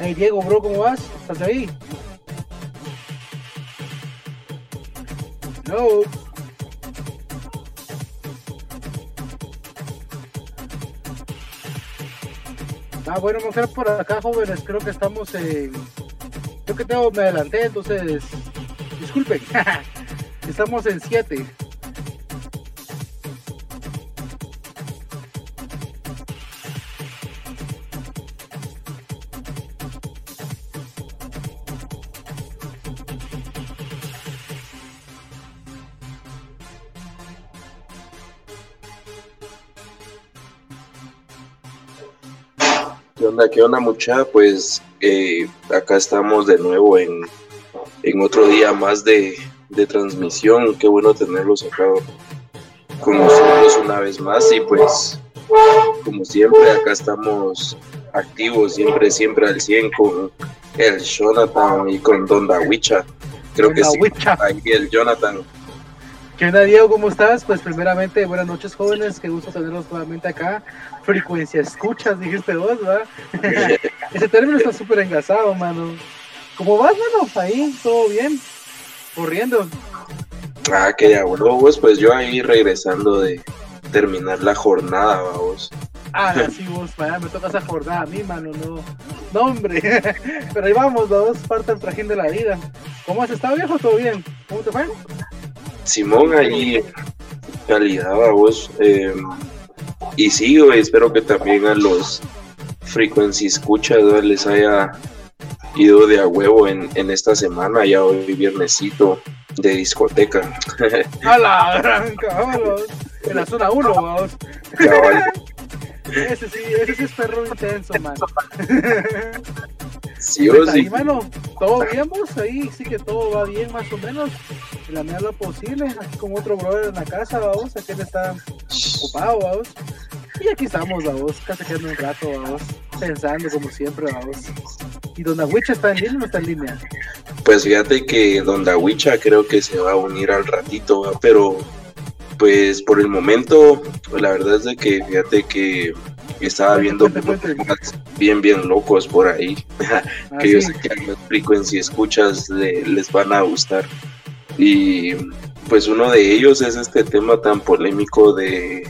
Hey Diego, bro, ¿cómo vas? ¿Estás ahí? No. Ah, bueno, ver por acá, jóvenes. Creo que estamos en. Creo que tengo, me adelanté, entonces. Disculpen. estamos en 7. Onda, qué onda, mucha? Pues eh, acá estamos de nuevo en, en otro día más de, de transmisión. Qué bueno tenerlos acá con nosotros una vez más. Y pues, como siempre, acá estamos activos, siempre, siempre al 100 con el Jonathan y con Don Dawicha. Creo que sí, ahí el Jonathan. ¿Qué onda, Diego? ¿Cómo estás? Pues primeramente, buenas noches, jóvenes. Qué gusto tenerlos nuevamente acá. Frecuencia escuchas, dijiste vos, ¿verdad? Ese término está súper engasado, mano. ¿Cómo vas, mano? Ahí, todo bien. Corriendo. Ah, que ya, bueno, vos, pues yo ahí regresando de terminar la jornada, vamos. Ah, sí, vos, vaya, me toca esa jornada a mí, mano, no. No, hombre. Pero ahí vamos, dos, parte del trajín de la vida. ¿Cómo has estado, viejo? ¿Todo bien? ¿Cómo te fue? Simón ahí calidad vos eh, y sí güey, espero que también a los frequency escuchas les haya ido de a huevo en, en esta semana ya hoy viernesito de discoteca A la gran cabrón. En la zona 1, vamos. Ese sí, ese sí es perro intenso, mano. sí Pues ahí, sí mano, todo bien, vos, ahí sí que todo va bien más o menos, en la medida de lo posible, aquí con otro brother en la casa, vamos, aquel está ocupado, vamos, y aquí estamos, vamos, casi quedando un rato, vamos, pensando como siempre, vamos, y Don Aguicha está en línea o no está en línea, pues fíjate que Don Dawicha creo que se va a unir al ratito ¿va? pero pues por el momento la verdad es de que fíjate que estaba viendo Cuente, cuente, cuente. temas bien bien locos por ahí que yo sé que a los frequency escuchas le- les van a gustar. Y pues uno de ellos es este tema tan polémico de,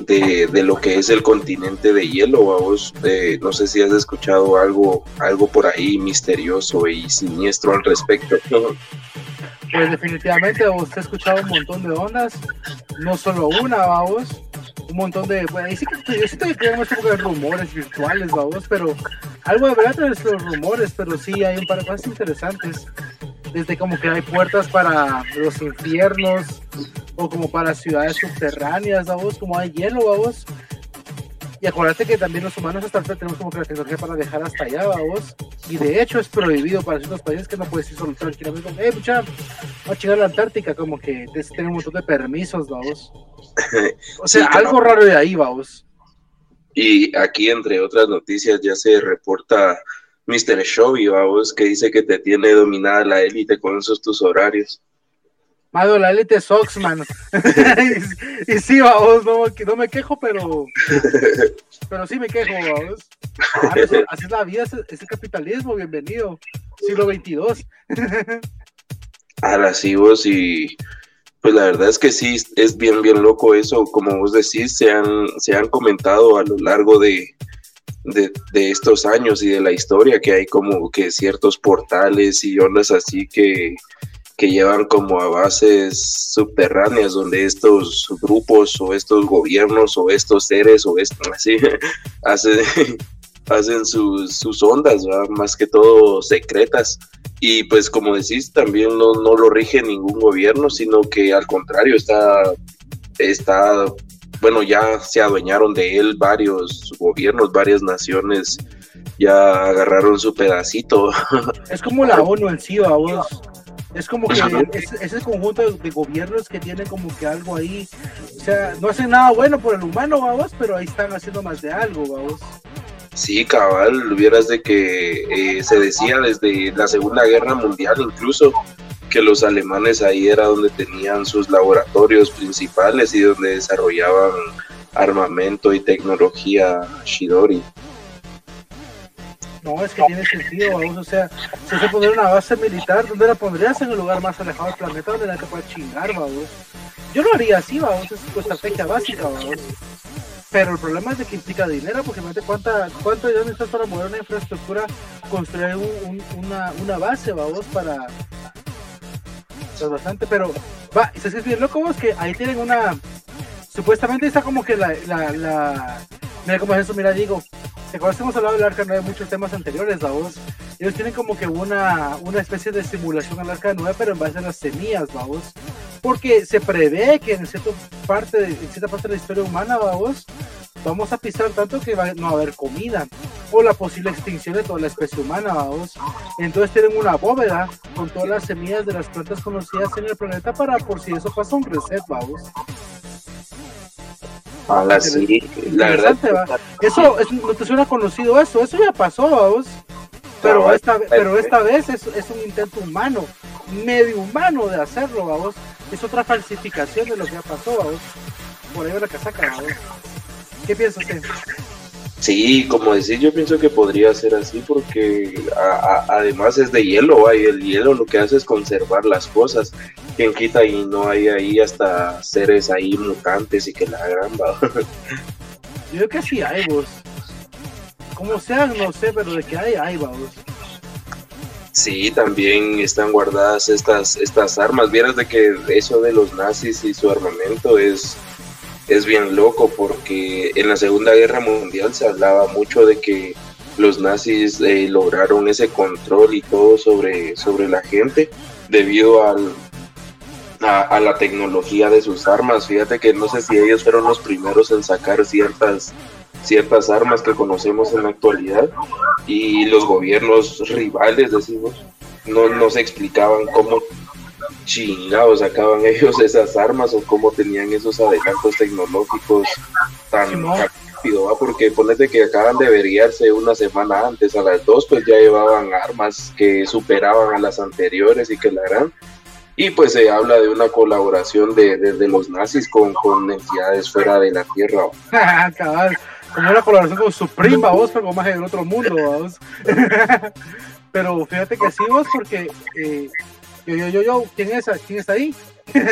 de, de lo que es el continente de hielo, vamos. Eh, no sé si has escuchado algo, algo por ahí misterioso y siniestro al respecto. Pues definitivamente usted ha escuchado un montón de ondas, no solo una, vamos, un montón de, sí que siento que como que rumores virtuales, vamos, pero algo de verdad los rumores, pero sí hay un par de cosas interesantes, desde como que hay puertas para los infiernos o como para ciudades subterráneas, vamos, como hay hielo, vamos. Y acuérdate que también los humanos hasta ahorita tenemos como que la tecnología para viajar hasta allá, vamos. Y de hecho es prohibido para ciertos países que no puedes ir solo tranquilamente. Eh, mucha, vamos a llegar a la Antártica, como que tienes que tener un montón de permisos, vamos. O sea, Sí, algo raro de ahí, vamos. Y aquí, entre otras noticias, ya se reporta Mr. Shovy, vamos, que dice que te tiene dominada la élite con esos tus horarios. Mado, la élite Sox, mano. y, y sí, vamos, no, no me quejo, pero, pero sí me quejo, vamos. Ah, eso- así es la vida, es, es el capitalismo, bienvenido. Siglo 22. Ahora sí, vos, y pues la verdad es que sí, es bien, bien loco eso. Como vos decís, se han, se han comentado a lo largo de, de, de estos años y de la historia que hay como que ciertos portales y ondas así que, que llevan como a bases subterráneas donde estos grupos o estos gobiernos o estos seres o esto, así hacen, hacen sus, sus ondas, ¿verdad? más que todo secretas. Y pues como decís, también no, no lo rige ningún gobierno, sino que al contrario está, está, bueno, ya se adueñaron de él varios gobiernos, varias naciones, ya agarraron su pedacito. Es como la ONU en sí, vamos. Es como que es, es el conjunto de, de gobiernos que tienen como que algo ahí. O sea, no hacen nada bueno por el humano, vamos, pero ahí están haciendo más de algo, vamos. Sí, cabal, hubieras de que eh, se decía desde la Segunda Guerra Mundial incluso que los alemanes ahí era donde tenían sus laboratorios principales y donde desarrollaban armamento y tecnología Shidori. No, es que tiene sentido, vamos, o sea, si se pondría una base militar, ¿dónde la pondrías? En el lugar más alejado del planeta donde la te pueda chingar, vamos. Yo lo haría así, vamos, es tu estrategia básica, vamos. Pero el problema es de que implica dinero, porque imagínate cuánta, cuánto ya necesitas para mover una infraestructura, construir una, una base, vamos, para... Es bastante, pero va, se es bien loco vos que ahí tienen una supuestamente está como que la mira cómo es eso, mira digo, ¿te acuerdas que hemos hablado del Arca 9 muchos temas anteriores, la voz? Ellos tienen como que una, una especie de simulación al Arca 9, pero en base a las semillas, vamos. Porque se prevé que en cierta parte de, en cierta parte de la historia humana, vamos, vamos a pisar tanto que va, no va a haber comida o la posible extinción de toda la especie humana, vamos. Entonces tienen una bóveda con todas las semillas de las plantas conocidas en el planeta para por si eso pasa un reset, vamos. Ah, sí, la verdad. Eso no te suena conocido eso, eso ya pasó, vamos. Pero esta, pero esta vez es, es, un intento humano, medio humano de hacerlo, vamos. Es otra falsificación de lo que ya pasó, vamos. Por ahí va la casaca, vamos. ¿Qué piensas usted? Sí, como decir, yo pienso que podría ser así porque además es de hielo, y el hielo lo que hace es conservar las cosas. Quien quita y no hay ahí hasta seres ahí mutantes y que la hagan, Yo creo que sí hay, vos. Como sean, no sé, pero de que hay, hay, vos. Sí, también están guardadas estas, estas armas. Vieras de que eso de los nazis y su armamento es es bien loco porque en la Segunda Guerra Mundial se hablaba mucho de que los nazis eh, lograron ese control y todo sobre, sobre la gente debido al, a, la tecnología de sus armas. Fíjate que no sé si ellos fueron los primeros en sacar ciertas, ciertas armas que conocemos en la actualidad y los gobiernos rivales, decimos, no, no se explicaban cómo chingados sacaban ellos esas armas o cómo tenían esos adelantos tecnológicos tan rápido, porque ponete que acaban de veriarse una semana antes, a las dos pues ya llevaban armas que superaban a las anteriores y que la harán. Y pues se habla de una colaboración de, de, los nazis con, con, entidades fuera de la Tierra. como una colaboración con Supreme, vos, pero más en otro mundo, vos. pero fíjate que sí, vos, porque eh, yo, yo, yo, yo, ¿quién es? ¿Quién está ahí?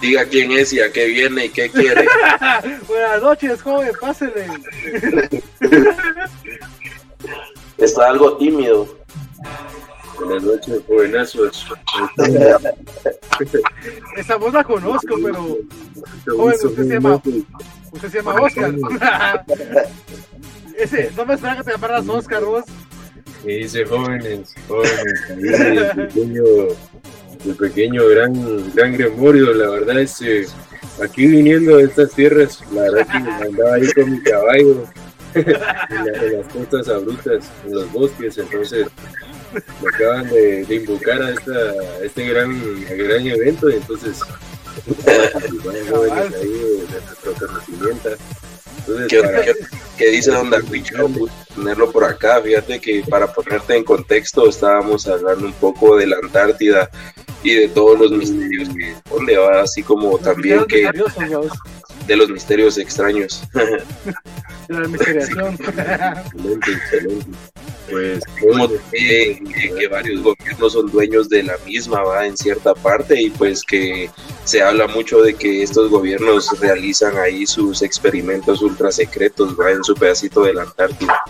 Diga quién es y a qué viene y qué quiere. Buenas noches, joven, pásele. está algo tímido. Buenas noches, jovenazos. Esa voz la conozco, pero. Joven, usted se llama. Usted se llama Oscar. Ese, no me esperaba que te llamaras Oscar, vos. ¿Qué dice jóvenes? Jóvenes, el pequeño, el pequeño gran, gran Gremorio, la verdad es que aquí viniendo de estas tierras, la verdad que me andaba ahí con mi caballo en, las costas abruptas, en los bosques, entonces me acaban de, invocar a, esta, este gran, gran evento y entonces jóvenes ahí de, nuestro conocimiento ¿Qué, dice Don Darwicho? Tenerlo por acá. Fíjate que para ponerte en contexto, estábamos hablando un poco de la Antártida y de todos los misterios que donde va, así como también que de los misterios extraños. de la misteriación. excelente, excelente. Pues, como que, que, varios gobiernos son dueños de la misma, va en cierta parte, y pues que se habla mucho de que estos gobiernos realizan ahí sus experimentos ultra secretos, va en su pedacito de la Antártida.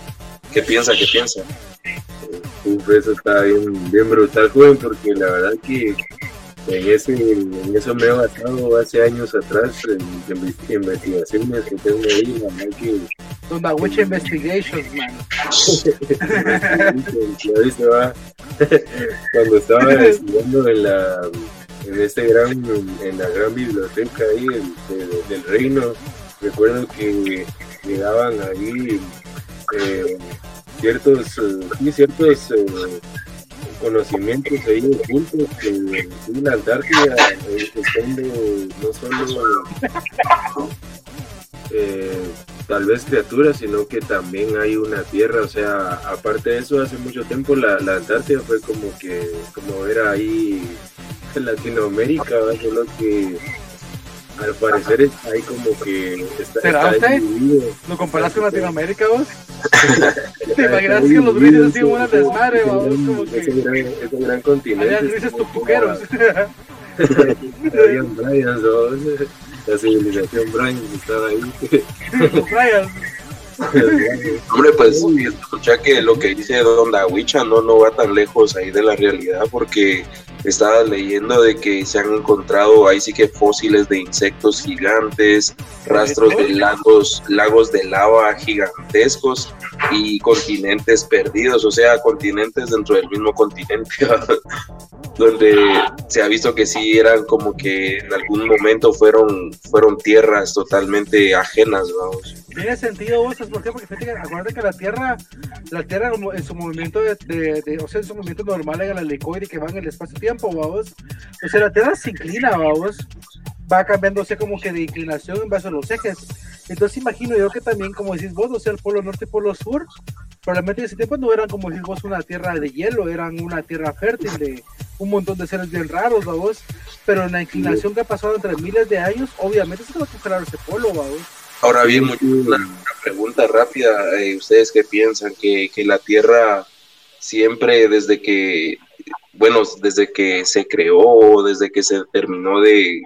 ¿Qué piensa? ¿Qué piensa? Uf, eso está bien, bien brutal, joven, porque la verdad que en, ese, en eso me he basado hace años atrás en, investigaciones que tengo ahí, la verdad que... Witch Investigations, man. Cuando estaba estudiando en la en este gran en la gran biblioteca ahí del reino. Recuerdo que llegaban ahí eh, ciertos eh, ciertos eh, conocimientos ahí ocultos que en la Antártida eh, no solo eh, tal vez criaturas, sino que también hay una tierra, o sea, aparte de eso, hace mucho tiempo la, la Antártida fue como que, como era ahí en Latinoamérica, solo que al parecer hay como que está, ¿Será usted? ¿Lo comparas con Latinoamérica vos? ¿Te imaginas que los grises así una desmadre, vos? Como que... Es un gran, es un gran continente. Había grises tupuqueros. Habían Bryans, la civilización Brian estaba ahí. Brian. Hombre, pues escucha que lo que dice Don Dawicha no, no va tan lejos ahí de la realidad porque estaba leyendo de que se han encontrado ahí sí que fósiles de insectos gigantes, rastros de lagos, lagos de lava gigantescos y continentes perdidos, o sea, continentes dentro del mismo continente, donde se ha visto que sí eran como que en algún momento fueron, fueron tierras totalmente ajenas, vamos. Tiene sentido vos, ¿por qué? Porque fíjate, acuérdate que la Tierra, la Tierra en su movimiento de, de, o sea, en su movimiento normal en el helicoide que va en el espacio-tiempo, vamos. O sea, la Tierra se inclina, vamos. Va cambiándose como que de inclinación en base a los ejes. Entonces imagino yo que también, como decís vos, o sea, el polo norte y polo sur, probablemente en ese tiempo no eran como decís vos una tierra de hielo, eran una tierra fértil de un montón de seres bien raros, vamos. Pero en la inclinación que ha pasado entre miles de años, obviamente se va a congelar ese polo, vamos. Ahora bien, una, pregunta rápida. Eh, ¿Ustedes qué piensan? ¿Que, ¿Que, la Tierra siempre desde que, bueno, desde que se creó, desde que se terminó de,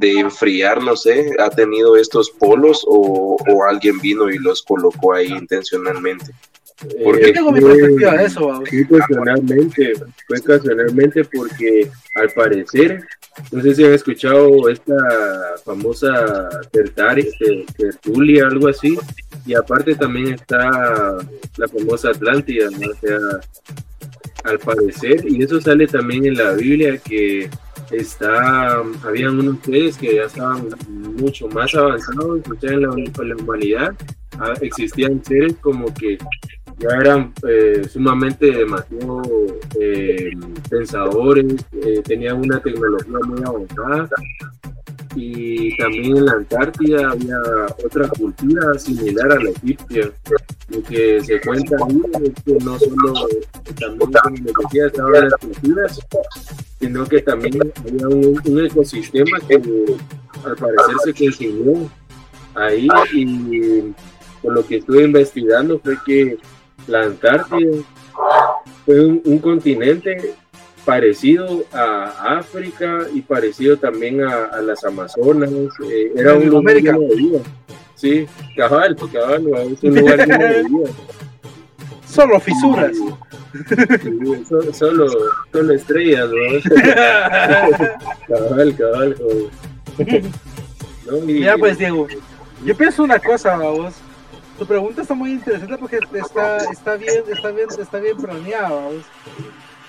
de enfriar, no sé, ha tenido estos polos o, o alguien vino y los colocó ahí intencionalmente? Porque, tengo mi perspectiva de eso. Sí, ocasionalmente, fue ocasionalmente porque al parecer, no sé si han escuchado esta famosa tertulia, algo así, y aparte también está la famosa Atlántida, ¿no? o sea, al parecer, y eso sale también en la Biblia que está, habían unos seres que ya estaban mucho más avanzados en la, en la humanidad, ah, existían seres como que ya eran eh, sumamente demasiado eh, pensadores, eh, tenían una tecnología muy avanzada y también en la Antártida había otra cultura similar a la egipcia. Lo que se cuenta ahí es que no solo también como decía estaban las culturas, sino que también había un, ecosistema que al parecer se continuó ahí y por lo que estuve investigando fue que la Antártida fue un, continente parecido a África y parecido también a, las Amazonas. Eh, era un lugar de vida. Sí, cabal, cabal, es un lugar de vida. Solo fisuras. solo, solo, estrellas, ¿no? cabal, cabal. ¿no? Mira, pues, Diego, yo pienso una cosa, vos tu pregunta está muy interesante porque está, está bien, está bien, está bien planeada.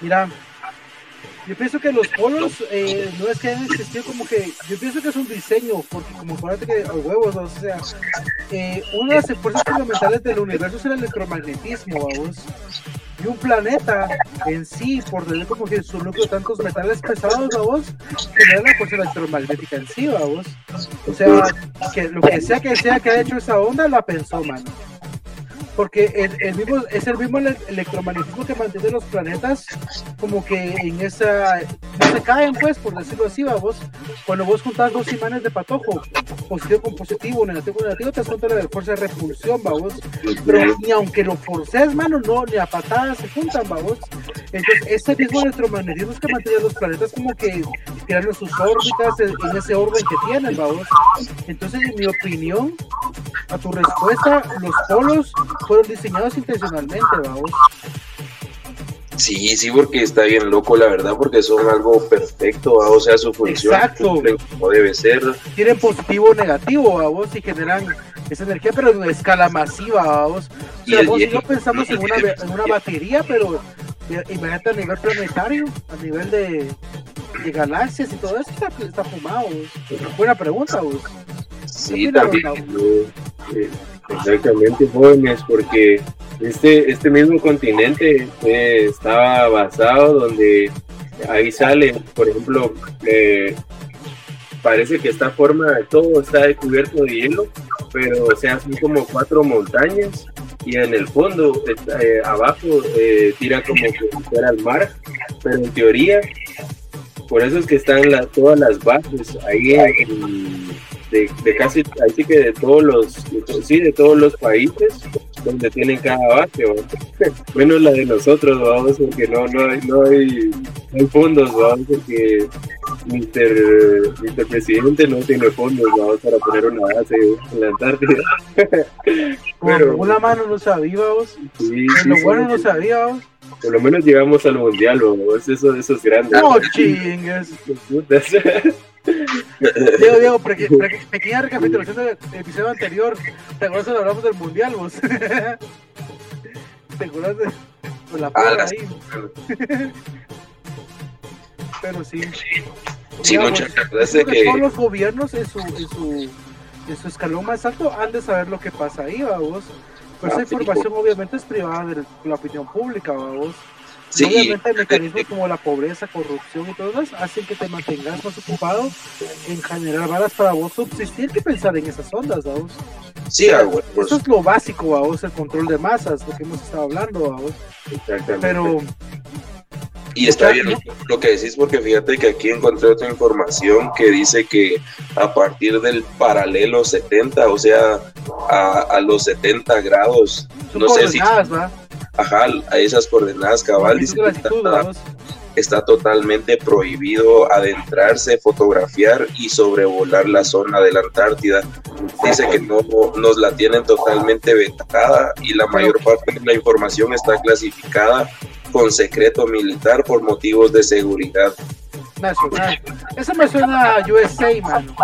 Mira, yo pienso que los polos eh, no es que hayan existido como que, yo pienso que es un diseño, porque como parece que a huevos, o sea, eh, una de las fuerzas fundamentales del universo es el electromagnetismo, vamos. Y un planeta en sí, por tener como que su núcleo tantos metales pesados, vamos, genera la fuerza electromagnética en sí, vamos. O sea, que lo que sea que sea que haya hecho esa onda, la pensó, mano porque el, mismo, es el mismo electromagnetismo que mantiene los planetas como que en esa no se caen pues por decirlo así vos cuando vos juntás dos imanes de patojo positivo con positivo negativo con negativo te das la fuerza de repulsión vos pero ni aunque lo forces mano no ni a patadas se juntan vos entonces ese mismo electromagnetismo que mantiene los planetas como que tirando sus órbitas en, ese orden que tienen vos entonces en mi opinión a tu respuesta los polos fueron diseñados intencionalmente, vamos. Sí, sí, porque está bien loco, la verdad, porque son algo perfecto, o sea, su función Exacto. como debe ser. Tienen positivo o negativo, vamos, y generan esa energía, pero en escala masiva, vamos. O sea, vos no pensamos en una, en una batería, pero imagínate a nivel planetario, a nivel de, de galaxias y todo eso, está, está fumado. Buena pregunta, vos. Sí, también. Exactamente, jóvenes, porque este, este mismo continente eh, estaba basado donde ahí sale, por ejemplo, eh, parece que esta forma, de todo está cubierto de hielo, pero sea, son como cuatro montañas y en el fondo, eh, abajo, tira como que fuera al mar, pero en teoría por eso es que están la, todas las bases ahí en, de, de, casi, así que de todos los, sí, de todos los países donde tienen cada base, menos la de nosotros, vamos, porque no, no hay, no hay, no hay fondos, vamos, porque Mr. Presidente no tiene fondos, vamos, para poner una base en la Antártida. Pero una mano no sabía, vos. Sí, lo bueno no sabía, vos. Por lo menos llegamos al mundial, vos. Eso, eso es grande. No chingues. Diego, Diego, pequeña recapitulación del episodio anterior. ¿Te acuerdas cuando hablamos del mundial, vos? ¿Te acuerdas de, la porra ahí? Pero sí. Sí, muchas gracias. Que, todos los gobiernos en su, en, su, en su escalón más alto han de saber lo que pasa ahí, vos. Pues esa información obviamente es privada de la opinión pública, vos. Sí, Obviamente mecanismos como la pobreza, corrupción y todo eso hacen que te mantengas más ocupado en generar balas para vos subsistir que pensar en esas ondas, vamos. Sí, ah, pues. Eso es lo básico, vamos, el control de masas, lo que hemos estado hablando, vamos. Pero... Y está bien lo que decís porque fíjate que aquí encontré otra información que dice que a partir del paralelo 70, o sea, a, a los 70 grados, no sé si... ¿va? Ajá, a esas coordenadas cabal, dice está, totalmente prohibido adentrarse, fotografiar y sobrevolar la zona de la Antártida. Dice que no nos la tienen totalmente vetada y la mayor parte de la información está clasificada con secreto militar por motivos de seguridad nacional. Eso me suena a USA, mano.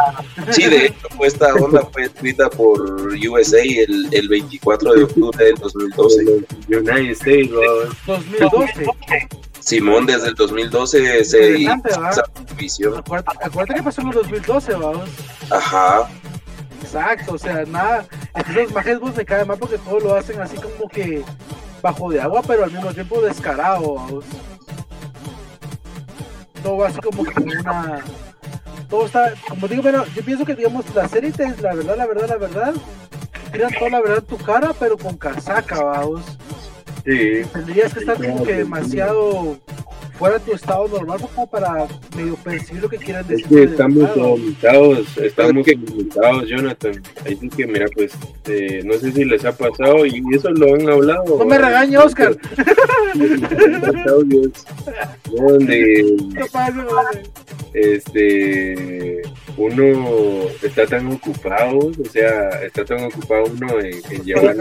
Sí, de hecho, esta onda fue escrita por USA el, el 24 de octubre del 2012. United States, 2012. Simón, desde el 2012 se hizo esa visión. Acuérdate, que pasó en el 2012, vamos. Ajá. Exacto, o sea, nada. Entonces, los vos se cae más porque todo lo hacen así como que bajo de agua, pero al mismo tiempo descarado, vamos todo así como que una todo está como digo pero yo pienso que digamos la serie es la verdad la verdad la verdad tiran toda la verdad en tu cara pero con casaca vamos. Sí. Tendrías que estar como que demasiado fuera tu estado normal como para medio percibir lo que quieran decir. Es que estamos limitados, estamos limitados, Jonathan. Ahí sí que, mira, pues, eh, no sé si les ha pasado y eso lo han hablado. No me regañe, Oscar. donde este uno está tan ocupado, o sea, está tan ocupado uno en, llevar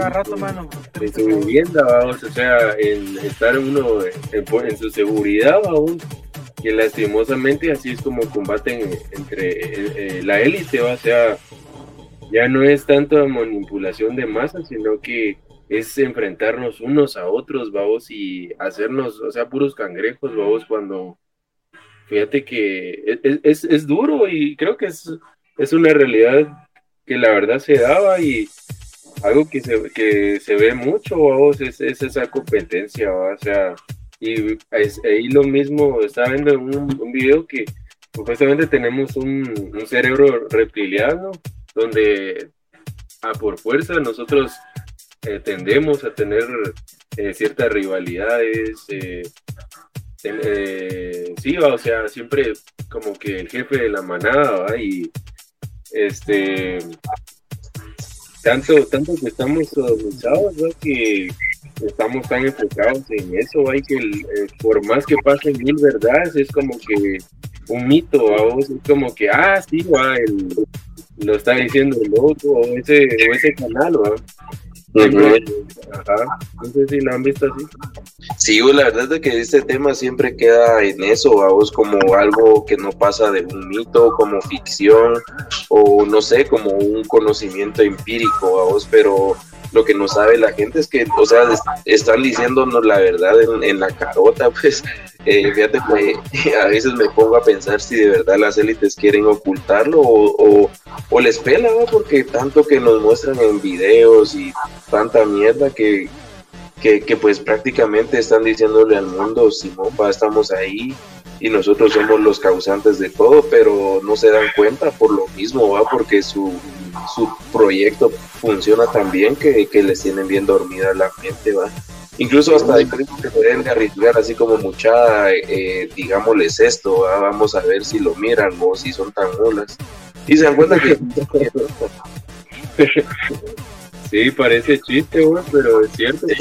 en su vivienda, vamos, o sea, en estar uno en su seguridad aún que lastimosamente así es como combaten entre eh, eh, la élite, o sea, ya no es tanto manipulación de masa, sino que es enfrentarnos unos a otros, vamos, y hacernos, o sea, puros cangrejos, vamos, cuando fíjate que es, es, duro y creo que es, es una realidad que la verdad se daba y algo que se, que se ve mucho, vamos, es, es esa competencia, o sea, y ahí lo mismo, estaba viendo un, un video que supuestamente tenemos un, un, cerebro reptiliano donde a por fuerza nosotros eh, tendemos a tener eh, ciertas rivalidades. Eh, sí, o sea, siempre como que el jefe de la manada, y este tanto, tanto que estamos sodomizados, que estamos tan enfocados en eso, hay que eh, por más que pasen mil verdades, es como que un mito, a vos es como que, ah, sí, va, el, lo está diciendo el otro, o ese, o ese canal, ¿va? Ajá. No sé si la han visto así. Sí, la verdad es que este tema siempre queda en eso, vos como algo que no pasa de un mito, como ficción, o no sé, como un conocimiento empírico, vos, pero lo que no sabe la gente es que, o sea, están diciéndonos la verdad en, la carota, pues eh, fíjate que a veces me pongo a pensar si de verdad las élites quieren ocultarlo o, o, les pela, ¿no? porque tanto que nos muestran en videos y tanta mierda que, que, que pues prácticamente están diciéndole al mundo, Simón, pa, estamos ahí, y nosotros somos los causantes de todo, pero no se dan cuenta por lo mismo, ¿va? porque su, su proyecto funciona tan bien que, que les tienen bien dormida la mente, ¿va? Incluso hasta hay que pueden arriesgar así como mucha, eh, digámosles esto, vamos a ver si lo miran o si son tan molas. Y se dan cuenta que... sí, parece chiste, güey, pero es cierto. es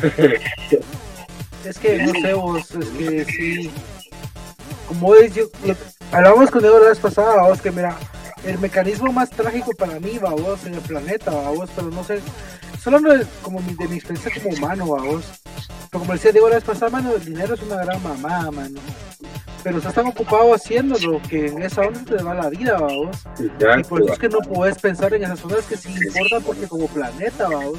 que no sé vos, es que sí. Como es, yo, hablamos con Diego la vez pasada, vos, que mira, el mecanismo más trágico para mí, va vos, en el planeta, va vos, pero no sé, solo de, como de mi experiencia como humano, va vos. Pero como decía Diego la vez pasada, mano, el dinero es una gran mamá, mano pero estás tan ocupado haciéndolo que en esa onda te va la vida, vamos. y por eso es que no puedes pensar en esas ondas que sí importan porque como planeta, vamos.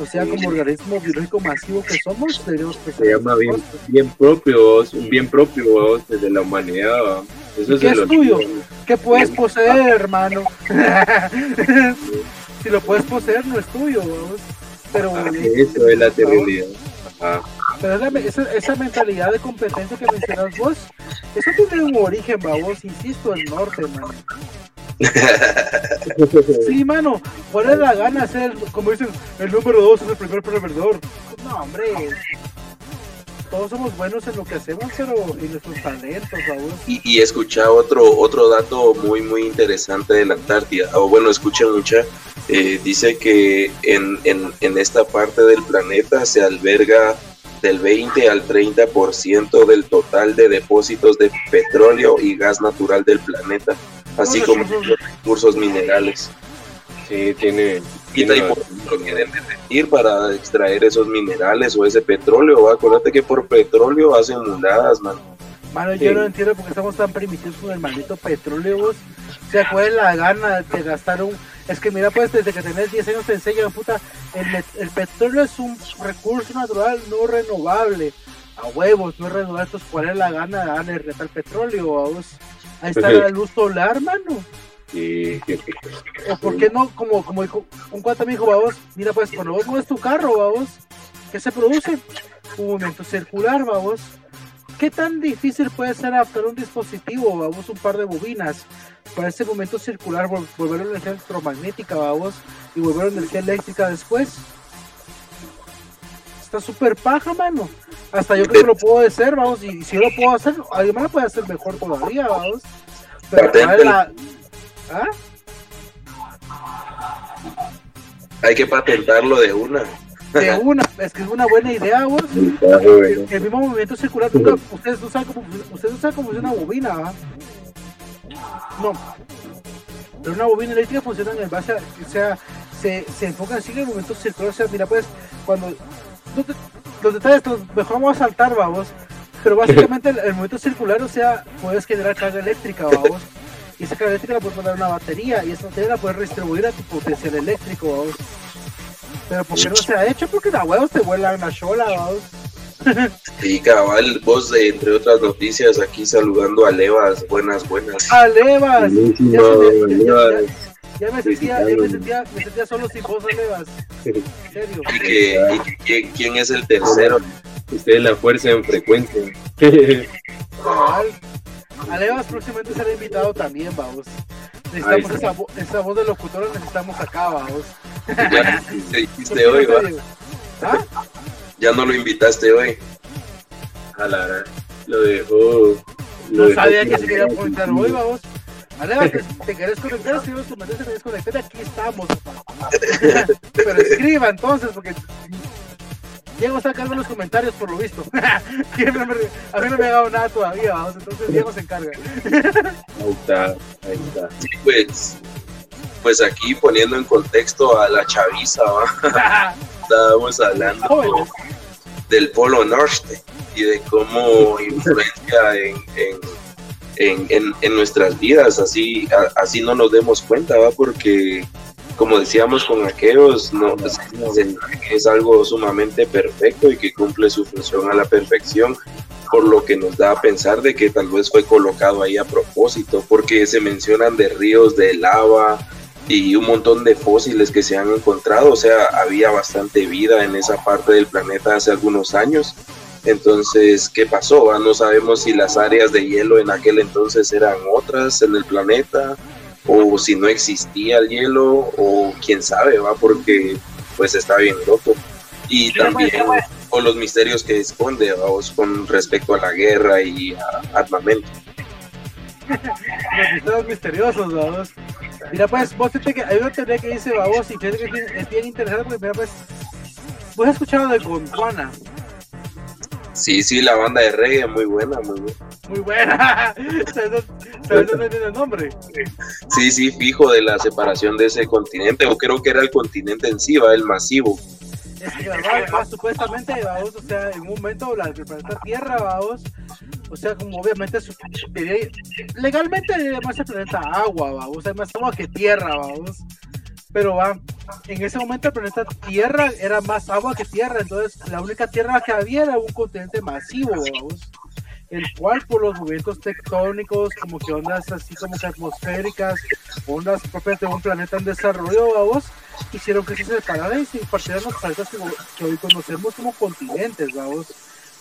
O sea, como organismo biológico masivo que somos, deberíamos pensar. Se llama bien, bien, propio, un bien propio vamos, desde la humanidad. Eso ¿Qué es, tuyo? ¿Qué puedes poseer, hermano? si lo puedes poseer, no es tuyo, vamos. Pero, ah, eso es la terribilidad. Pero esa, esa, mentalidad de competencia que mencionas vos, eso tiene un origen, vos, insisto, el norte, mano. sí, mano, ¿cuál es la gana ser, como dicen, el número dos es el primer perdedor? No, hombre, todos somos buenos en lo que hacemos, pero en nuestros talentos, vamos. Y, y escucha otro, otro dato muy, muy interesante de la Antártida, o bueno, escucha mucha, eh, dice que en, en, en esta parte del planeta se alberga del 20 al 30% del total de depósitos de petróleo y gas natural del planeta, así como los recursos minerales. Sí, tiene... Y hay por que deben para extraer esos minerales o ese petróleo. Acuérdate que por petróleo hacen mudadas, man. Mano, yo no entiendo por qué estamos tan primitivos con el maldito petróleo. ¿Se acuerdan la gana de gastar un es que mira, pues desde que tenés 10 años te enseñan, puta, el, el petróleo es un recurso natural no renovable. A huevos, no es renovable, entonces cuál es la gana de darle el petróleo, vamos. Ahí está la luz solar, mano. Sí, ¿O por qué no? Como, como dijo, un cuate me dijo, vamos, mira pues cuando vos mueves tu carro, vamos, ¿qué se produce? Un movimiento circular, vamos. ¿Qué tan difícil puede ser adaptar un dispositivo, vamos, un par de bobinas? para ese momento circular, volver a la energía electromagnética, vamos, y volver a la energía eléctrica después. Está súper paja, mano. Hasta yo creo que lo puedo hacer, vamos, y si yo lo puedo hacer, alguien más lo puede hacer mejor todavía, vamos. Pero la... ¿Ah? Hay que patentarlo de una. De una, es que es una buena idea, vos. El, mismo movimiento circular, ustedes no saben cómo, ustedes no saben cómo funciona una bobina, ¿va? No. Pero una bobina eléctrica funciona en base a, o sea, se, se enfoca así en el momento circular. O sea, mira, pues, cuando. los detalles los mejor vamos a saltar, vamos. Pero básicamente el, momento circular, o sea, puedes generar carga eléctrica, vamos. Y esa carga eléctrica la puedes mandar a una batería. Y esa batería la puedes redistribuir a tu potencial eléctrico, vamos. Pero ¿por qué no se ha hecho? Porque la huevos te vuelan la chola, vamos. Y cabal, vos, entre otras noticias, aquí saludando a Levas. Buenas, buenas. ¡A Levas! Ya, me sentía, ya me sentía, me sentía solo sin vos, Levas. En serio. ¿Y, que, y quién es el tercero? Usted es la fuerza en frecuencia. Cabal. A Levas próximamente será invitado también, vamos. Necesitamos esa, esa, voz de locutor, necesitamos acá, vamos. Ya dijiste hoy, va. ¿Ah? Ya no lo invitaste hoy. A la lo dejó. Lo no sabía que se quería conectar hoy, vamos. Aleva, te, te querés conectar, si no te querés conectar, aquí estamos. Pero escriba entonces, porque Diego está cargando los comentarios por lo visto. a mí no me ha llegado nada todavía, vamos, entonces Diego se encarga. ahí está, ahí está. Sí, pues, pues aquí poniendo en contexto a la chaviza, ¿va? estábamos hablando del Polo Norte y de cómo influencia en, en, en, nuestras vidas, así, así no nos demos cuenta, ¿va? porque como decíamos con aquellos, no, es algo sumamente perfecto y que cumple su función a la perfección, por lo que nos da a pensar de que tal vez fue colocado ahí a propósito, porque se mencionan de ríos de lava, y un montón de fósiles que se han encontrado, o sea, había bastante vida en esa parte del planeta hace algunos años. Entonces, ¿qué pasó? No sabemos si las áreas de hielo en aquel entonces eran otras en el planeta o si no existía el hielo o quién sabe, va porque pues está bien loco. y también con los misterios que esconde, vamos, con respecto a la guerra y a armamento. los misterios misteriosos, vamos. Mira, pues, vos fíjate que hay una teoría que dice, vamos, y fíjate que es bien interesante porque, mira, pues, vos has escuchado de Gondwana. Sí, sí, la banda de reggae muy buena, muy buena. Muy buena. ¿Sabes dónde viene el nombre? Sí, sí, fijo de la separación de ese continente, o creo que era el continente en sí, va, el masivo. Es que, va, supuestamente, vamos, o sea, en un momento la, el planeta Tierra, vamos, o sea, como obviamente legalmente más el planeta agua, vamos, hay más agua que tierra, vamos. Pero va, en ese momento el planeta Tierra era más agua que tierra, entonces la única tierra que había era un continente masivo, vamos el cual por los movimientos tectónicos, como que ondas así como que atmosféricas, ondas propias de un planeta en desarrollo, vamos, hicieron que se separaran y se partieran los planetas que, hoy conocemos como continentes, vamos.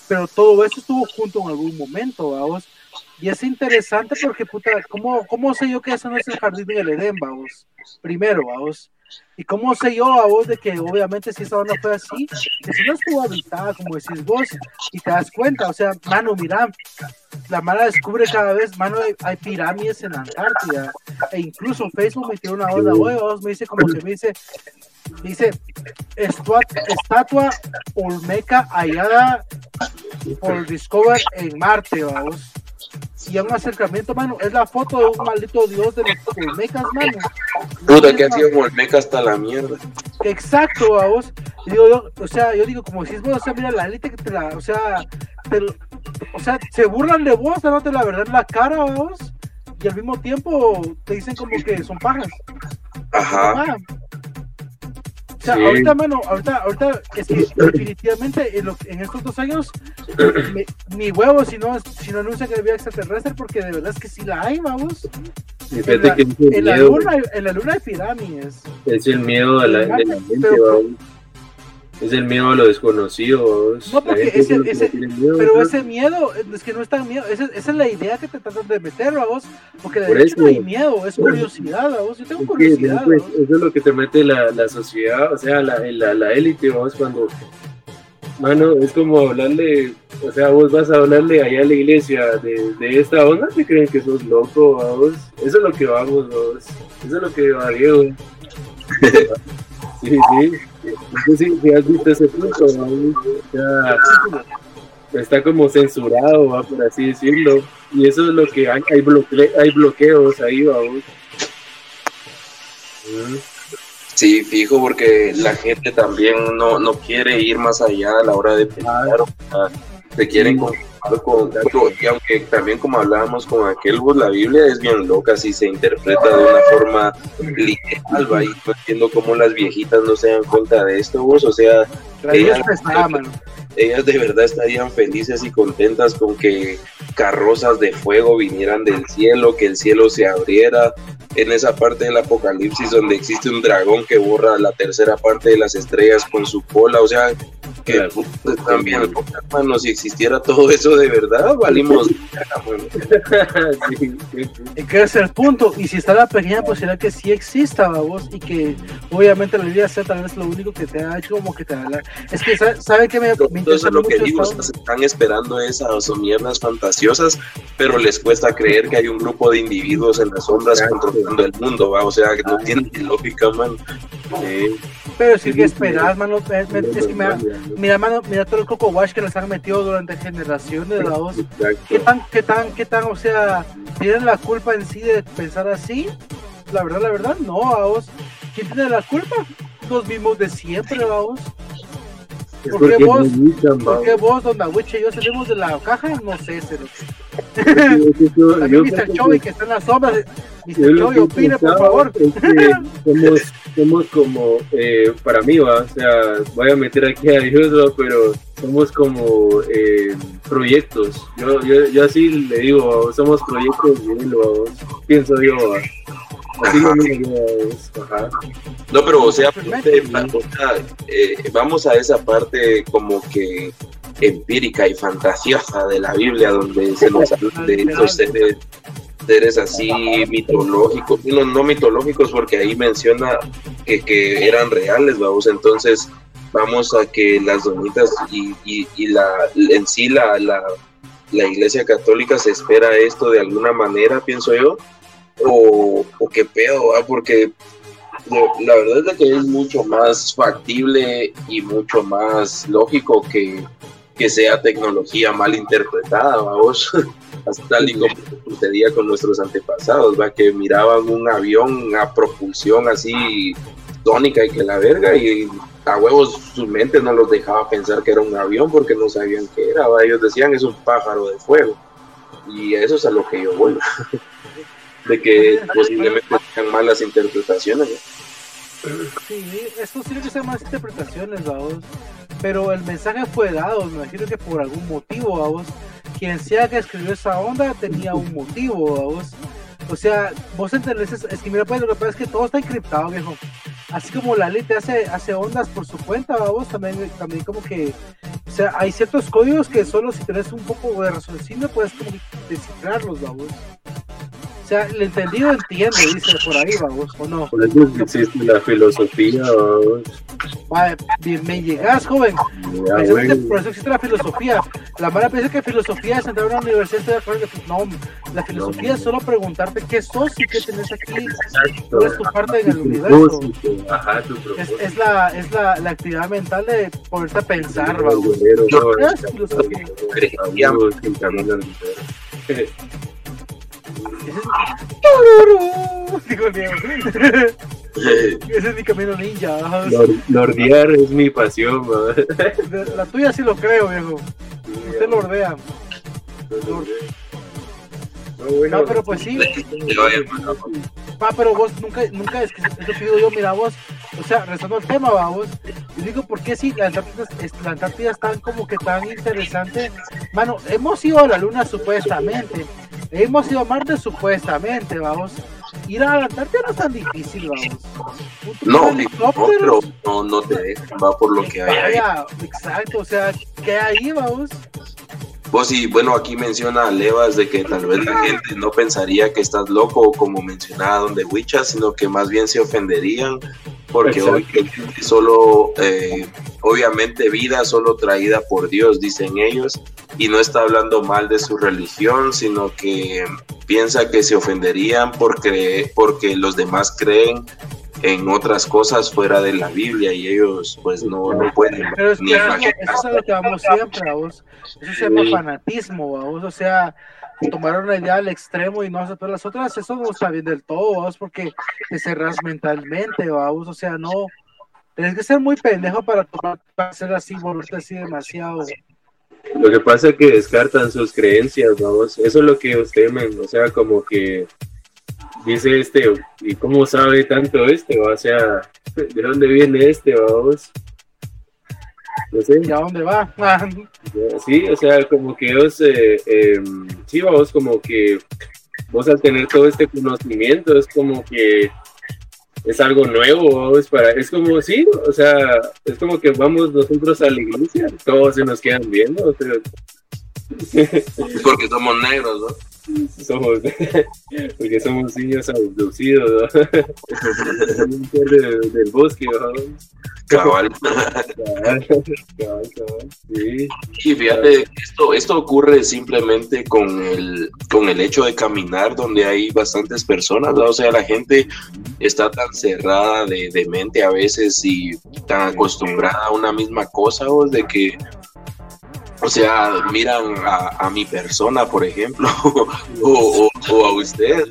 Pero todo eso estuvo junto en algún momento, vamos. Y es interesante porque, puta, ¿cómo, cómo sé yo que eso no es el jardín del Edén, vamos? Primero, vamos. ¿Y cómo sé yo a de que obviamente si esa onda fue así, que si no estuvo habitada, como decís vos, y te das cuenta, o sea, mano, mira, la mala descubre cada vez, mano, hay, pirámides en Antártida, e incluso Facebook me tiró una onda, hoy vos me dice como que me dice, dice, estatua Olmeca hallada por Discover en Marte, vamos y a un acercamiento, mano, es la foto de un maldito dios de los Olmecas, mano. Puta, que ha sido Olmeca hasta la mierda. Exacto, a vos. digo, yo, o sea, yo digo, como si es vos, o sea, mira la élite que te la, o sea, o sea, se burlan de vos, dándote la verdad en la cara, a vos, y al mismo tiempo te dicen como que son pajas. Ajá. O sea, ahorita, mano, ahorita, ahorita, es que definitivamente en, en estos dos años, mi, huevo, si no, si no anuncia que había extraterrestre, porque de verdad es que sí la hay, vamos. En la, en, la luna, en la luna hay pirámides. Es el miedo de la, de la gente, vamos es el miedo a lo desconocido. No, porque ese, ese pero ese miedo es que no es tan miedo, esa, esa es la idea que te tratan de meter a vos, porque de hecho no hay miedo, es curiosidad a vos, yo tengo curiosidad. Eso es lo que te mete la, la sociedad, o sea, la, la, la élite, vos cuando, mano, es como hablarle, o sea, vos vas a hablarle allá a la iglesia de, de esta onda, te creen que sos loco, vos, eso es lo que vamos, vos, eso es lo que va Diego. sí, sí. No sé si, has visto ese punto, está como censurado, por así decirlo. Y eso es lo que hay, hay, hay bloqueos ahí, vamos. Sí, fijo, porque la gente también no, no quiere ir más allá a la hora de pensar, se quieren con, y aunque también como hablábamos con aquel, pues la Biblia es bien loca si se interpreta de una forma literal, y no entiendo cómo las viejitas no se dan cuenta de esto, vos, o sea, ellas, ellas de verdad estarían felices y contentas con que carrozas de fuego vinieran del cielo, que el cielo se abriera, en esa parte del apocalipsis donde existe un dragón que borra la tercera parte de las estrellas con su cola, o sea, que también, hermano, si existiera todo eso de verdad, valimos. ¿En qué es el punto? Y si está la pequeña posibilidad que sí exista, vos, y que obviamente la vida sea tal vez lo único que te ha hecho como que te da Es que, ¿saben qué me, me interesa lo que digo, están esperando esas mierdas fantasiosas, pero les cuesta creer que hay un grupo de individuos en las sombras controlando el mundo, ¿va? O sea, que no tiene lógica, man. Pero sí que esperar, mano. Es que me, mira, mano, mira todo el coco wash que les han metido durante generaciones, voz. ¿Qué tan, qué tan, qué tan, o sea, tienen la culpa en sí de pensar así? La verdad, la verdad, no, vos. ¿Quién tiene la culpa? Los mismos de siempre, vamos. ¿Por qué, vos, ¿Por qué vos, Don y yo salimos de la caja? No sé, se También Mr. Chovy que está en las sombras. Mr. Chovy, opine, por favor. somos, somos como, eh, para mí, ¿va? o sea, voy a meter aquí a Dios, pero somos como eh, proyectos. Yo, yo, yo así le digo, somos proyectos de él, pienso yo. ¿va? No, pero o sea, eh, vamos a esa parte como que empírica y fantasiosa de la Biblia, donde se nos habla de seres, así mitológicos, no, no mitológicos porque ahí menciona que, que eran reales, vamos, entonces vamos a que las donitas y, y, la, en sí la, la, la, iglesia católica se espera esto de alguna manera, pienso yo, o, o qué pedo, porque la verdad es que es mucho más factible y mucho más lógico que, que sea tecnología mal interpretada, vamos, tal y como sucedía con nuestros antepasados, va que miraban un avión a propulsión así tónica y que la verga y a huevos su mente no los dejaba pensar que era un avión porque no sabían qué era, ellos decían es un pájaro de fuego y eso es a lo que yo voy, de que posiblemente tengan malas interpretaciones. Sí, esto tiene que ser más interpretaciones, vamos. Pero el mensaje fue dado, me imagino que por algún motivo, vamos. Quien sea que escribió esa onda tenía un motivo, vamos. O sea, vos entendés, es que mira, pues lo que pasa es que todo está encriptado, viejo. Así como la ley hace, hace ondas por su cuenta, vamos, también, también como que, o sea, hay ciertos códigos que solo si tenés un poco de raciocinio puedes descifrarlos, vamos sea, el entendido entiende, dice por ahí, vamos, o no. Por eso existe la filosofía, vamos. Vale, bien, me llegas, joven. Por eso existe la filosofía. La mala piensa que filosofía es entrar a una universidad y No, la filosofía es solo preguntarte qué sos y qué tenés aquí. ¿Cuál es tu parte en el universo? Ajá, tu es, es, la, es la, la actividad mental de ponerte a pensar, vamos. ¿Qué es filosofía? Ese es mi camino ninja. Lordear es mi pasión. La tuya sí lo creo, viejo. Usted lordea. No, pero pues sí. Ah, pero vos nunca, nunca es que eso pido yo, mira vos, o sea, rezando el tema, va vos. Yo digo, ¿por qué si la Antártida, la Antártida es tan como que tan interesante? Mano, hemos ido a la luna supuestamente, hemos ido a Marte supuestamente, vamos. Ir a la Antártida no es tan difícil, vamos. No, no, pero no, no te dejan, va por lo que hay ahí. Exacto, o sea, ¿qué hay ahí, vamos? Vos y bueno, aquí menciona Levas de que tal vez la gente no pensaría que estás loco como mencionaba donde Wicha, sino que más bien se ofenderían porque hoy solo, eh, obviamente vida solo traída por Dios, dicen ellos, y no está hablando mal de su religión, sino que piensa que se ofenderían porque, porque los demás creen en otras cosas fuera de la Biblia y ellos pues no, no pueden. Pero es que eso, eso, es lo que vamos siempre, vos. Eso se llama fanatismo, vos. O sea, tomar una idea al extremo y no aceptar las otras, eso no está bien del todo, vamos, porque te cerras mentalmente, vamos. O sea, no. Tienes que ser muy pendejo para tomar, para ser así, volverte así demasiado. Lo que pasa es que descartan sus creencias, vamos. Eso es lo que ustedes temen, o sea, como que dice este, ¿y cómo sabe tanto este? O sea, ¿de dónde viene este, vamos? No sé. ¿Y a dónde va? sí, o sea, como que ellos, eh, em, sí, vamos, como que vos al tener todo este conocimiento es como que es algo nuevo, vamos, para, es como, sí, o sea, es como que vamos nosotros a la iglesia, todos se nos quedan viendo, o sea, porque somos negros, ¿no? Somos porque somos niños abducidos ¿no? del, del bosque ¿no? cabal. cabal, cabal, sí. y fíjate esto esto ocurre simplemente con el con el hecho de caminar donde hay bastantes personas ¿no? o sea la gente está tan cerrada de, de mente a veces y tan acostumbrada a una misma cosa ¿o? de que o sea, miran a, mi persona, por ejemplo, o, a usted,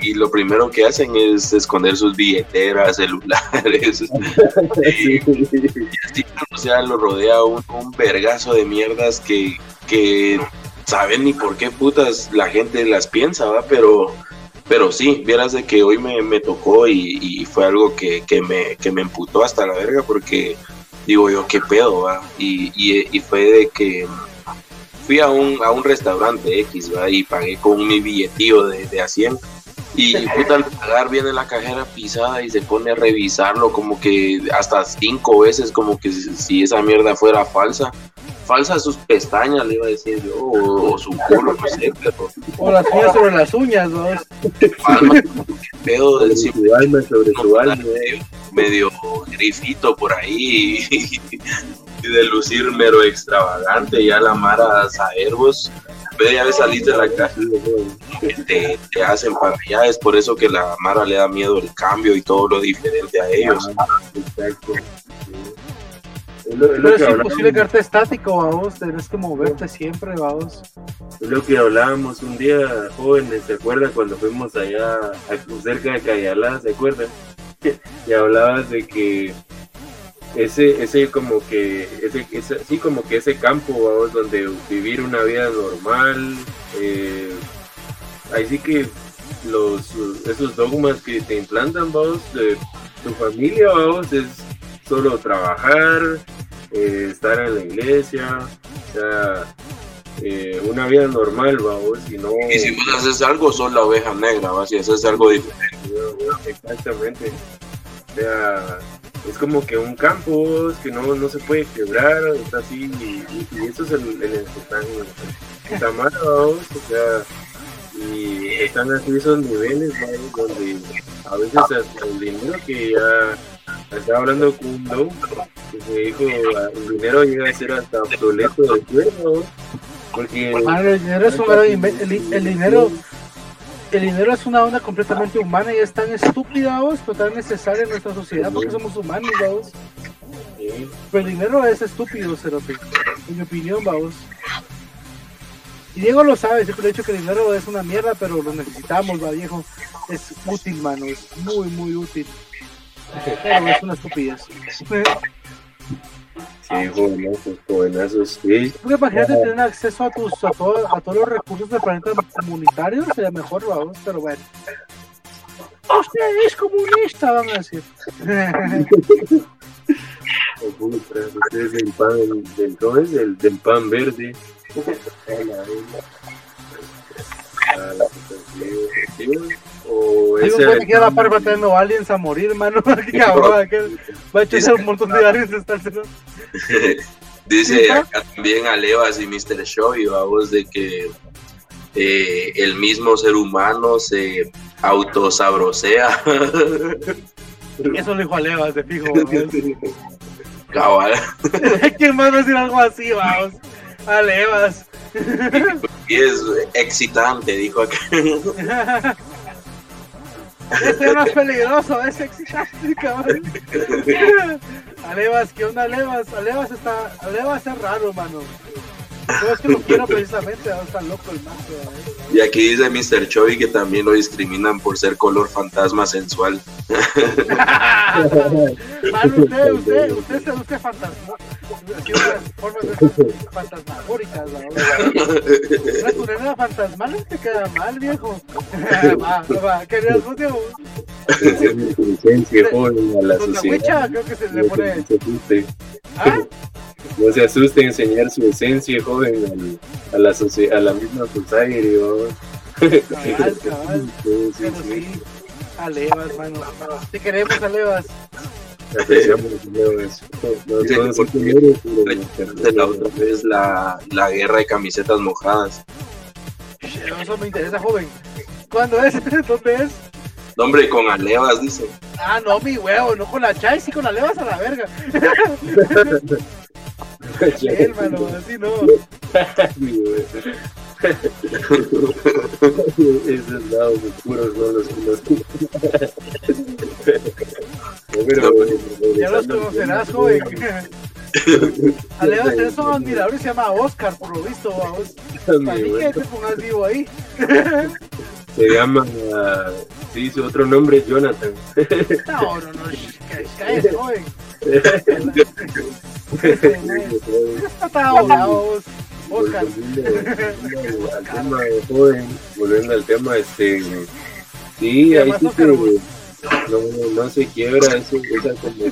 y, lo primero que hacen es esconder sus billeteras, celulares. y, así, o sea, lo rodea un, vergazo de mierdas que, que saben ni por qué putas la gente las piensa, ¿va? Pero, pero sí, vieras de que hoy me, me tocó y, fue algo que, que, me, que me emputó hasta la verga porque digo yo, ¿qué pedo? Va? Y, y, fue de que fui a un, a un restaurante X ¿va? y pagué con mi billetío de, de a 100 y puta, al pagar viene la cajera pisada y se pone a revisarlo como que hasta cinco veces como que si esa mierda fuera falsa. Falsa sus pestañas, le iba a decir yo, o, su culo, no sé. O las uñas sobre las uñas, ¿no? pedo del su alma sobre su alma. medio grifito por ahí y, de lucir mero extravagante, ya la Mara Saerbos, ve ya salir de la casa, te, te hacen para allá, es por eso que la Mara le da miedo el cambio y todo lo diferente a ellos. Exacto. Pero es imposible quedarte estático, vamos, tenés que moverte siempre, vamos. Es lo que hablábamos un día, jóvenes, ¿se acuerdan cuando fuimos allá cerca de Cayalá, ¿se acuerdan? y hablabas de que ese, ese como que, ese, ese, sí, como que ese campo, vamos, donde vivir una vida normal, eh, ahí sí que los, esos dogmas que te implantan, vamos, de tu familia, vamos, es solo trabajar, eh, estar en la iglesia, o sea, eh, una vida normal, vamos, y no... Y si vos haces algo, sos la oveja negra, ¿va? si haces algo diferente. Exactamente. O sea, es como que un campo que no, no se puede quebrar, está así, y, eso es el, el, el que están, mal, vamos, o sea, y están así esos niveles, ¿vamos? donde a veces hasta el dinero que ya estaba hablando con un don dijo el dinero llega a ser hasta obsoleto de cuerno porque el dinero es un el, el, dinero el dinero es una onda completamente humana y es tan estúpida vos, pero tan necesaria en nuestra sociedad porque somos humanos vamos pero el dinero es estúpido Cerote en mi opinión vamos y Diego lo sabe, siempre he dicho que el dinero es una mierda, pero lo necesitamos, va viejo. Es útil, mano, es muy, muy útil. Pero es una estupidez. Sí, jovenazos, jovenazos, sí. Porque imagínate tener acceso a tus a, todo, a todos los recursos del planeta comunitario, sería mejor, vamos, pero bueno. Usted es comunista, van a decir. Ustedes del pan, del, del, del, del pan verde. O Digo, que queda par matando aliens a morir, mano. cabrón, va a echar un montón de aliens Dice acá también Alevas y Mr. Show y vamos de que eh, el mismo ser humano se autosabrosea. Eso lo dijo Alevas, de fijo. Cabal. ¿Quién más va a decir algo así, vamos? Alevas. Y es excitante, dijo acá. Este es más peligroso, es excitante, cabrón. Alevas, ¿qué onda, Alevas? Alevas está. Alevas es raro, mano. No es que lo quiero precisamente, está loco el macho. ¿eh? Y aquí dice Mr. Chovy que también lo discriminan por ser color fantasma sensual. Mano, usted, usted, usted, usted, usted fantasma. Formas de fantasmagóricas, tu nena fantasmal no te queda mal, viejo. va, va, querías Diego. Inteligencia, joven, a la sociedad. creo que se le pone. ¿Ah? No se asuste en enseñar su esencia, joven, a la, a la misma society, Cabal, cabal. Sí, sí, sí. Alevas, hermano. Te queremos, Alevas. La otra vez la, la guerra de camisetas mojadas. Eso me interesa, joven. ¿Cuándo es? ¿Dónde es? Nombre con alevas, dice. Ah, no, mi huevo, no con la chai, sí con alevas a la verga. hermano, así no. Esos lados oscuros son los que Ya los conocerás, joven. Alevas tenés un admirador se llama Oscar, por lo visto, vamos. Para mí que te pongas vivo ahí. Se llama, sí, su otro nombre es Jonathan. No, no, no, cállate, joven. Oscar. al tema de joven, volviendo al tema, este, sí, ahí sí que no, no se quiebra ese, esa, como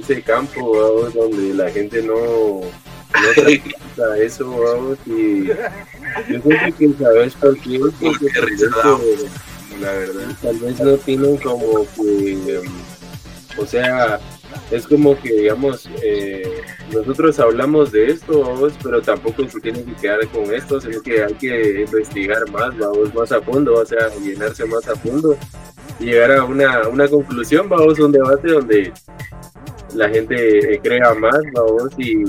ese campo, vamos, donde la gente no, no trata eso, vamos, y yo creo que sabes por qué, porque la verdad, tal vez no tienen como que, o sea, es como que, digamos, eh, nosotros hablamos de esto, vamos, pero tampoco se tiene que quedar con esto, sino que hay que investigar más, vamos, más a fondo, o sea, llenarse más a fondo llegar a una, una conclusión, vamos, un debate donde la gente crea más, vamos, y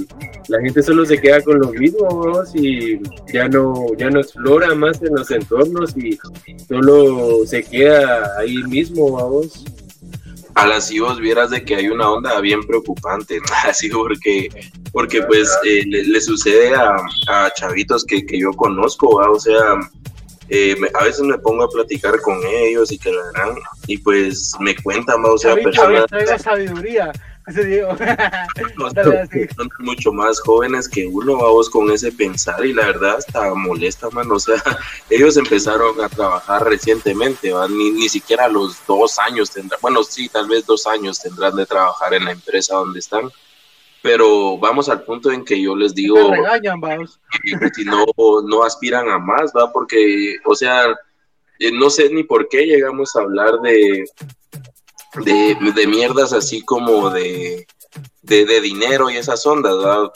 la gente solo se queda con lo mismo, vamos, y ya no, ya no explora más en los entornos y solo se queda ahí mismo, vamos. A las si vos vieras de que hay una onda bien preocupante, así porque, porque pues eh, le, sucede a, a chavitos que, que, yo conozco, o sea, eh, a veces me pongo a platicar con ellos y que la dan, y pues me cuentan, o sea, personas... sabiduría. son mucho más jóvenes que uno, vamos con ese pensar y la verdad hasta molesta, man. O sea, ellos empezaron a trabajar recientemente, Ni, ni siquiera los dos años tendrán, bueno, sí, tal vez dos años tendrán de trabajar en la empresa donde están. Pero vamos al punto en que yo les digo que si no, no aspiran a más, ¿va? Porque, o sea, eh, no sé ni por qué llegamos a hablar de, de, de mierdas así como de, de, dinero y esas ondas, ¿verdad?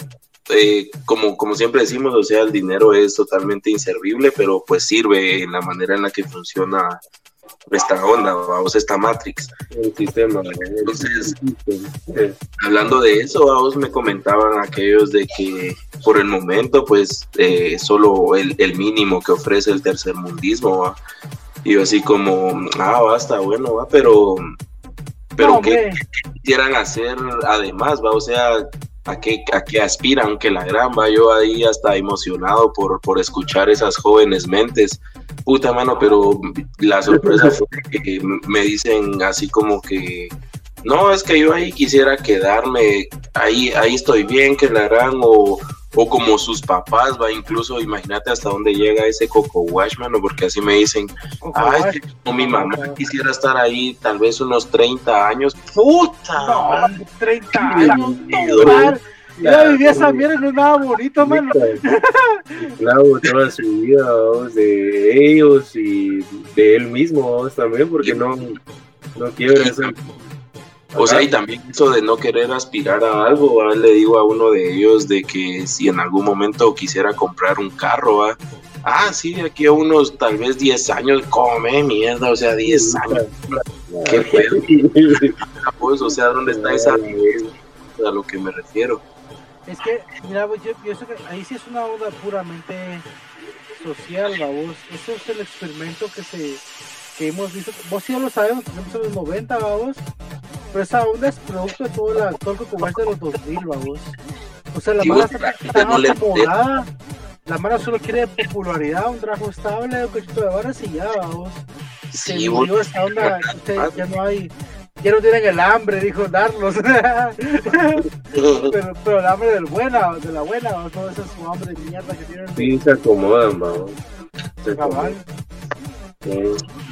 Eh, como, como siempre decimos, o sea, el dinero es totalmente inservible, pero pues sirve en la manera en la que funciona esta onda, vamos, esta Matrix. El sistema. Entonces, hablando de eso, vamos, me comentaban aquellos de que por el momento, pues, eh, solo el, el, mínimo que ofrece el tercer mundismo, y yo así como, ah, basta, bueno, va, pero pero ¿qué, quisieran hacer además, va? O sea, ¿a qué, a qué aspiran? Que la gran, va, yo ahí hasta emocionado por, por escuchar esas jóvenes mentes. Puta mano, pero la sorpresa fue que me dicen así como que no, es que yo ahí quisiera quedarme, ahí, ahí estoy bien, que la harán, o, o como sus papás, va, incluso imagínate hasta dónde llega ese Coco Wash, mano, porque así me dicen, ay, como mi mamá quisiera estar ahí tal vez unos 30 años, puta, no, 30 años, ya vivía esa mierda, no es nada bonito, mano. Claro, toda su vida, de ellos y de él mismo, también, porque no, no quiebra eso o sea, y también eso de no querer aspirar a algo, le digo a uno de ellos de que si en algún momento quisiera comprar un carro, ah, sí, de aquí a unos tal vez 10 años, come mierda, o sea, 10 años. ¿Qué pues, o sea, ¿dónde está esa a lo que me refiero? Es que, mira, pues, yo pienso que ahí sí es una onda puramente social, vos. Eso es el experimento que se que hemos visto. Vos sí ya lo sabemos, tenemos en los 90, vamos pero esa onda es producto de todo, la, todo el comercio de los 2000, vamos. O sea, la mala está tan acomodada. La mala solo quiere popularidad, un trabajo estable, un cochito de varas y ya, vamos. Sí, bueno. esta onda, ya no hay, ya no tienen el hambre, dijo darlos. pero, pero el hambre del buena, de la buena, todo ese es su hambre de mierda que tienen. Sí, se acomodan, vamos. Se acomodan.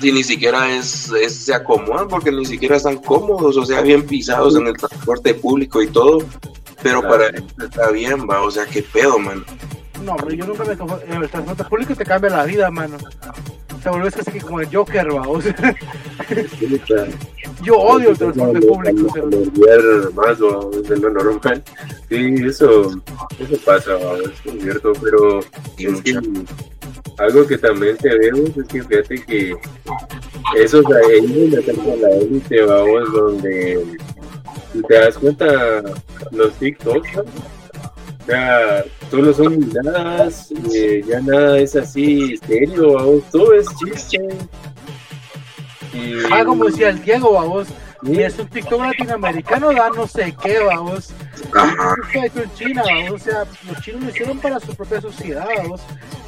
Si ni siquiera es, se acomodan porque ni siquiera están cómodos, o sea, bien pisados en el transporte público y todo, pero para él está bien, va, o sea, qué pedo, mano. No, pero yo nunca me cojo, en el transporte público te cambia la vida, mano. Te vuelves casi como el Joker, va, o sea. yo odio el transporte público. Más, o es lo normal. Sí, eso, eso pasa, es cierto, pero es algo que también tenemos es que fíjate que esos ahí en la élite, vamos, donde te das cuenta, los TikToks, o sea, solo son miradas, eh, ya nada es así serio, vamos, todo es chiste. Y... Ah, como decía el Diego, vamos y es un TikTok latinoamericano, da no sé qué, vamos. Esto en China, vamos. O sea, los chinos lo hicieron para su propia sociedad, vamos.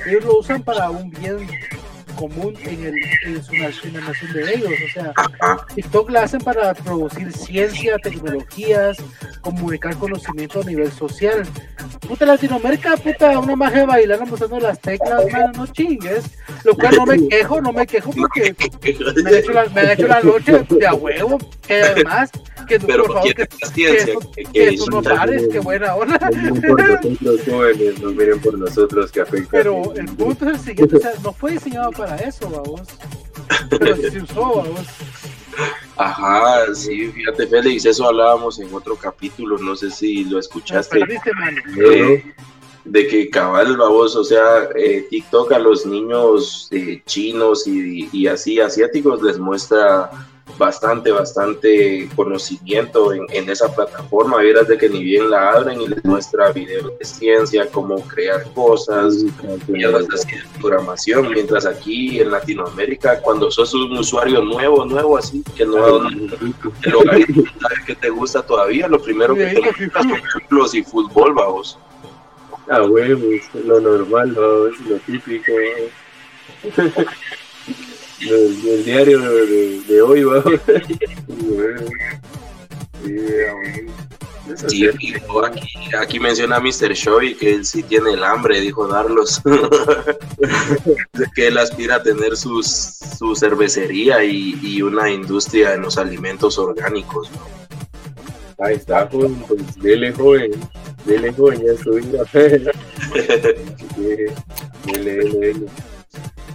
Ellos lo usan para un bien común en, el, en, su, en la nación de ellos. O sea, TikTok la hacen para producir ciencia, tecnologías, comunicar conocimiento a nivel social. Puta Latinoamérica, puta, una magia bailando mostrando las teclas, mano, no chingues. Lo cual no me quejo, no me quejo porque me han hecho la, me han hecho la noche de a huevo, que además, que Pero por favor, que, que, que, que, no pares, que buena onda. nosotros jóvenes, no miren por nosotros que afecta. Pero el punto es el siguiente, o sea, no fue diseñado para eso, vamos. Pero se usó, vamos. Ajá, sí, fíjate Félix, eso hablábamos en otro capítulo, no sé si lo escuchaste. Perdiste, eh, de que cabal, vamos, o sea, eh, TikTok a los niños eh, chinos y, y, así asiáticos les muestra bastante, bastante conocimiento en, en esa plataforma. Verás de que ni bien la abren y les muestra videos de ciencia, cómo crear cosas, mierdas así de programación. Mientras aquí en Latinoamérica, cuando sos un usuario nuevo, nuevo, así, que no el logaritmo que te gusta todavía, lo primero que te gusta son ejemplos y fútbol, vamos. Ah, huevos, lo normal, vamos, lo típico. El, el diario de, de hoy, va. Sí, aquí, aquí, menciona a Mr. Shoy que él sí tiene el hambre, dijo Darlos. que él aspira a tener sus, su cervecería y, y, una industria en los alimentos orgánicos. ¿no? Ahí está, joven, pues dele joven, dele joven, ya dele, dele, dele.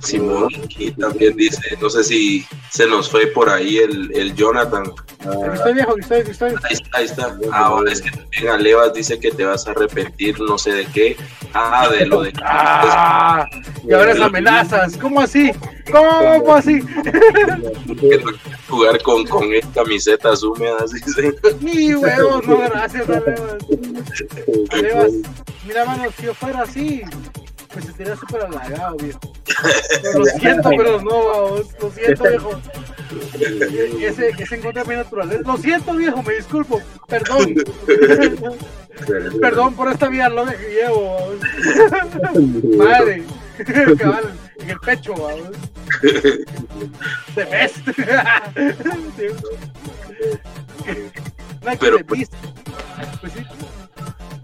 Simón y también dice, no sé si se nos fue por ahí el, el Jonathan. Ah, estoy viejo, estoy, estoy. Ahí está, ahí está. Ahora es que también Alevas dice que te vas a arrepentir, no sé de qué. Ah, de lo de. Ah, y ahora es amenazas. ¿Cómo así? ¿Cómo así? Jugar con, con camisetas húmedas, dice. Mi huevos, no, gracias, Alevas. Alevas, mira, mano, si yo fuera así, me sentiría súper halagado, viejo. Lo siento, pero no, vamos. Lo siento, viejo. Ese, ese en contra de mi naturaleza. Lo siento, viejo, me disculpo. Perdón. Perdón por esta vida loca que llevo. Madre. Cabal, en el pecho, vamos. De best. Pero, pues, pues sí.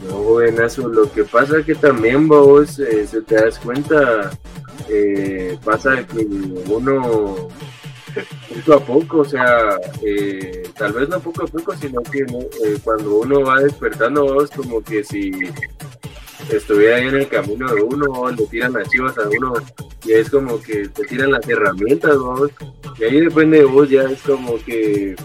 No, buenazo. Lo que pasa es que también vos, eh, si te das cuenta, eh, pasa que uno poco a poco, o sea, eh, tal vez no poco a poco, sino que eh, cuando uno va despertando, vos como que si estuviera ahí en el camino de uno, le tiran las chivas a uno, y es como que te tiran las herramientas, vos, y ahí depende de vos, ya es como que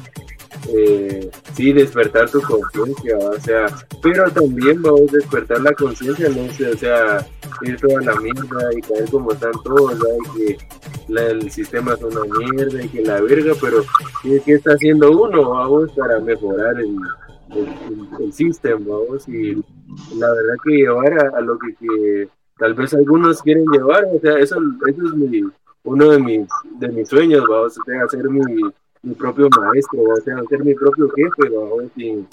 eh, sí, despertar tu conciencia, o sea, pero también vamos a despertar la conciencia, no o sea, ir toda la mierda y caer como están todos, y que el sistema es una mierda y que la verga, pero ¿qué, está haciendo uno, vamos, para mejorar el, el, sistema, vamos, y la verdad que llevar a, lo que, tal vez algunos quieren llevar, o sea, eso, eso es mi, uno de mis, de mis sueños, vamos, o hacer mi mi propio maestro, o sea, ser mi propio jefe, ¿no? sin,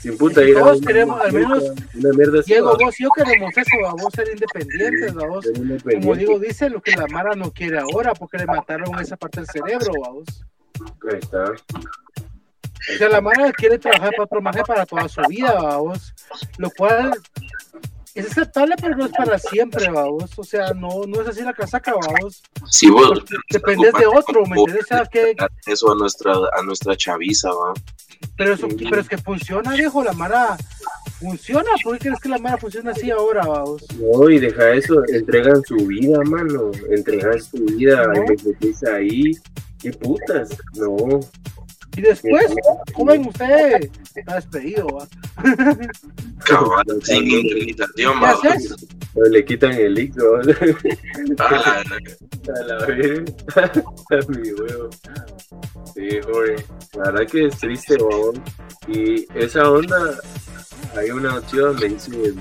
sin puta ir Todos queremos, al menos, una mierda Diego, vos y yo queremos eso, vamos a ser independientes, vamos. ser independiente. Como digo, dice lo que la Mara no quiere ahora, porque le mataron esa parte del cerebro. Ahí está. O sea, la Mara quiere trabajar para otro maje para toda su vida, vamos. Lo cual es aceptable, pero no es para siempre, vamos. O sea, no, no es así la casaca, vamos. Si vos Porque dependes de otro, ¿me entiendes? O sea, que, eso a nuestra a nuestra chaviza, va. pero, eso, pero es que funciona, viejo, la Mara funciona. ¿Por qué crees que la Mara funciona así ahora, vamos? No, y deja eso, entregan su vida, mano. Entregan su vida, No. ahí. ¿Qué putas? No. Y después, joven, usted está despedido, ¿va? Cabal, sin indemnización, ¿Qué va. haces? Pero le quitan el ¿no? Ah, A la vez. A mi huevo. Sí, joder. La verdad que es triste, babón. Y esa onda, hay una opción donde dice,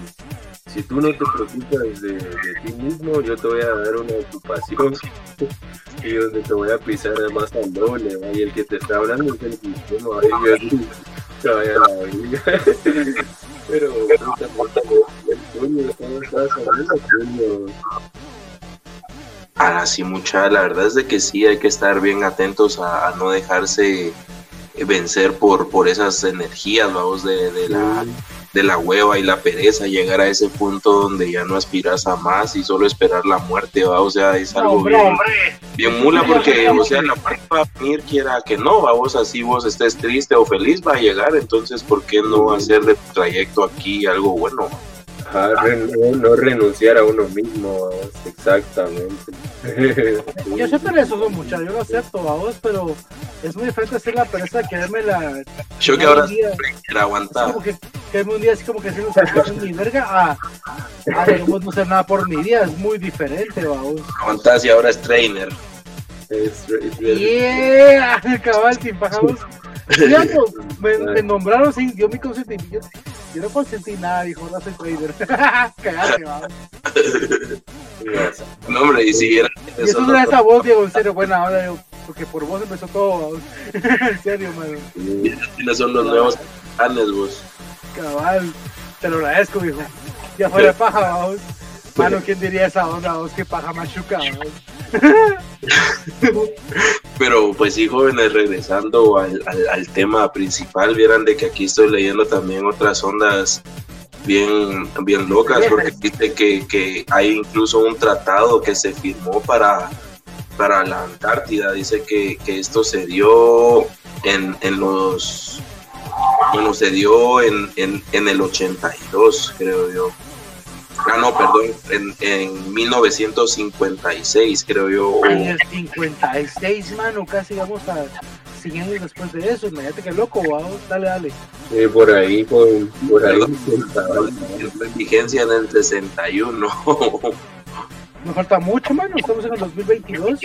si tú no te preocupas de, de ti mismo, yo te voy a dar una ocupación. y donde te voy a pisar más al doble, ¿va? y el que te está hablando es el mismo, ¿va? y yo así, te vaya a la verga. Pero, puta, puta, el sueño, ¿cómo estás hablando? Ah, sí, mucha, la verdad es de que sí, hay que estar bien atentos a, a no dejarse eh, vencer por, por esas energías, vamos, de, de la, de la hueva y la pereza, llegar a ese punto donde ya no aspiras a más y solo esperar la muerte, va, o sea, es algo Hombre, bien, hombre. bien mula porque, o sea, la muerte va a venir, quiera que no, va, vos así vos estés triste o feliz, va a llegar, entonces, ¿por qué no hacer de trayecto aquí algo bueno? Ajá, ren- no, no renunciar a uno mismo, exactamente. Yo sé perezoso, muchacho, yo lo acepto, vamos, pero es muy diferente hacer la pereza de quererme la. Yo que ahora así aguantar. como que quererme un día así como que haciendo sacrificio en mi verga a Ah, digamos, no sé nada por mi día, es muy diferente, vamos. Aguantás y ahora es trainer. Es, es- Yeah, cabal, sin pajamos. Ya, no, me, me nombraron sin dio mi consentimiento. Yo no consentí nada, dijo, no soy trader. Cagate, vamos. No, hombre, y si era Y eso no era esa voz, Diego, en serio, buena onda, Diego, porque por vos empezó todo, vamos. en serio, mano. ¿Quiénes son los nuevos planes, vos? Cabal, te lo agradezco, viejo. Ya fuera de paja, vamos. Mano, ¿quién diría esa onda, vos? Que paja machuca. Pero pues sí, jóvenes, regresando al, al, al tema principal, vieran de que aquí estoy leyendo también otras ondas bien, bien locas, porque dice que, que hay incluso un tratado que se firmó para, para la Antártida, dice que, que esto se dio en, en los... Bueno, se dio en, en, en el 82, creo yo. Ah, no, perdón, en, en 1956, creo yo. En el 56, mano, casi vamos a 100 años después de eso. Imagínate que loco, vamos. Dale, dale. eh, por ahí, por, por ahí. en vigencia en el 61. Nos falta mucho, mano. Estamos en el 2022.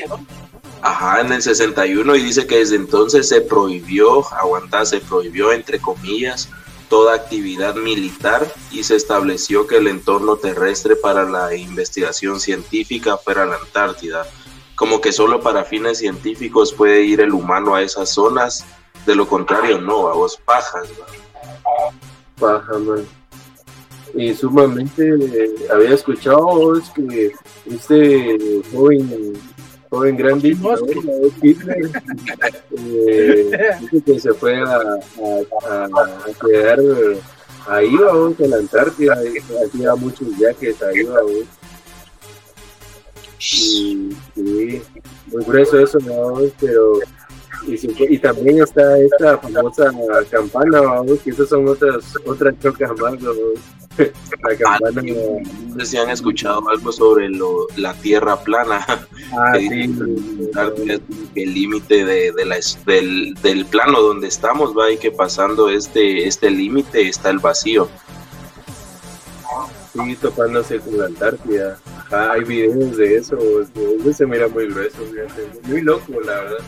Ajá, en el 61 y dice que desde entonces se prohibió, aguantar, se prohibió entre comillas toda actividad militar y se estableció que el entorno terrestre para la investigación científica fuera la Antártida. Como que solo para fines científicos puede ir el humano a esas zonas, de lo contrario no, a vos pajas. man. Y sumamente eh, había escuchado es que este joven, joven gran Hitler, eh, dice que se fue a, a- a- quedar ahí, vamos, en la Antártida, hacía muchos viajes ahí, vamos. Y, sí, muy grueso eso, vamos, pero y, también está esta famosa campana, vamos, que esas son otras otras chocas más. La campana. No sé si han escuchado algo sobre lo- la Tierra plana. Ah, que sí. es el límite de, de la del, del plano donde estamos, va, y que pasando este, este límite está el vacío. Sí, topándose con la Antártida. Ah, hay videos de eso, eso se mira muy grueso, muy loco, la verdad.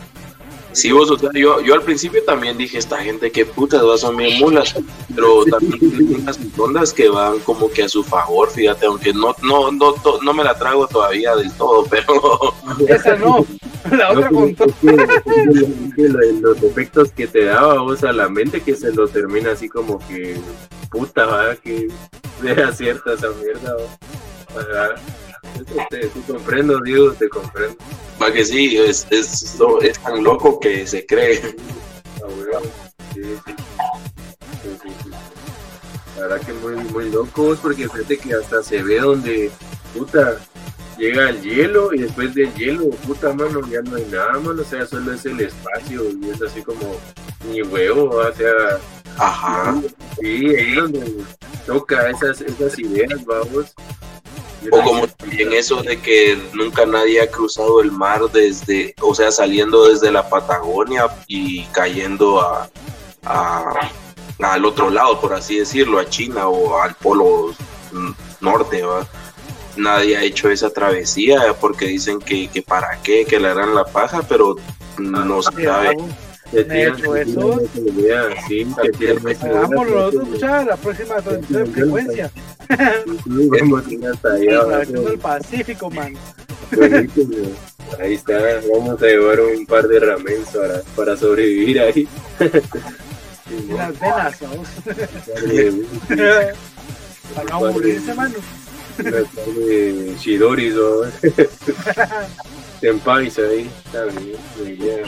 Sí, vos, o sea, yo, yo al principio también dije, esta gente que putas va, son bien mulas, pero también unas ondas que van como que a su favor, fíjate, aunque no, no, no, to- no me la trago todavía del todo, pero Esa no. La otra No, con es que- es que lo- los efectos que te daba vos a la mente que se lo termina así como que puta, ¿verdad? que era cierta esa mierda. ¿va? Ajá. Eso te, te comprendo, Diego, te comprendo. va que sí, es, es, es tan loco que se cree. Ah, bueno, sí, sí. Sí. La verdad que muy, muy locos porque fíjate que hasta se ve donde puta llega el hielo y después del hielo, puta mano, ya no hay nada, mano, o sea, solo es el espacio y es así como ni huevo, o sea, Ajá. sí, ahí es donde toca esas, esas ideas, vamos. O como también eso de que nunca nadie ha cruzado el mar desde, o sea, saliendo desde la Patagonia y cayendo a, al otro lado, por así decirlo, a China o al polo norte, ¿va? Nadie ha hecho esa travesía porque dicen que, que para qué, que le harán la paja, pero no se sabe. Vamos. eso- sí, escuchar la próxima frecuencia. Vamos hasta allá el Pacífico, man. Buenísimo. Ahí está, vamos a llevar un par de ramens para, para sobrevivir ahí. Y las venas, vamos. Para no aburrirse, mano. shidoris o tempais ahí. Muy bien.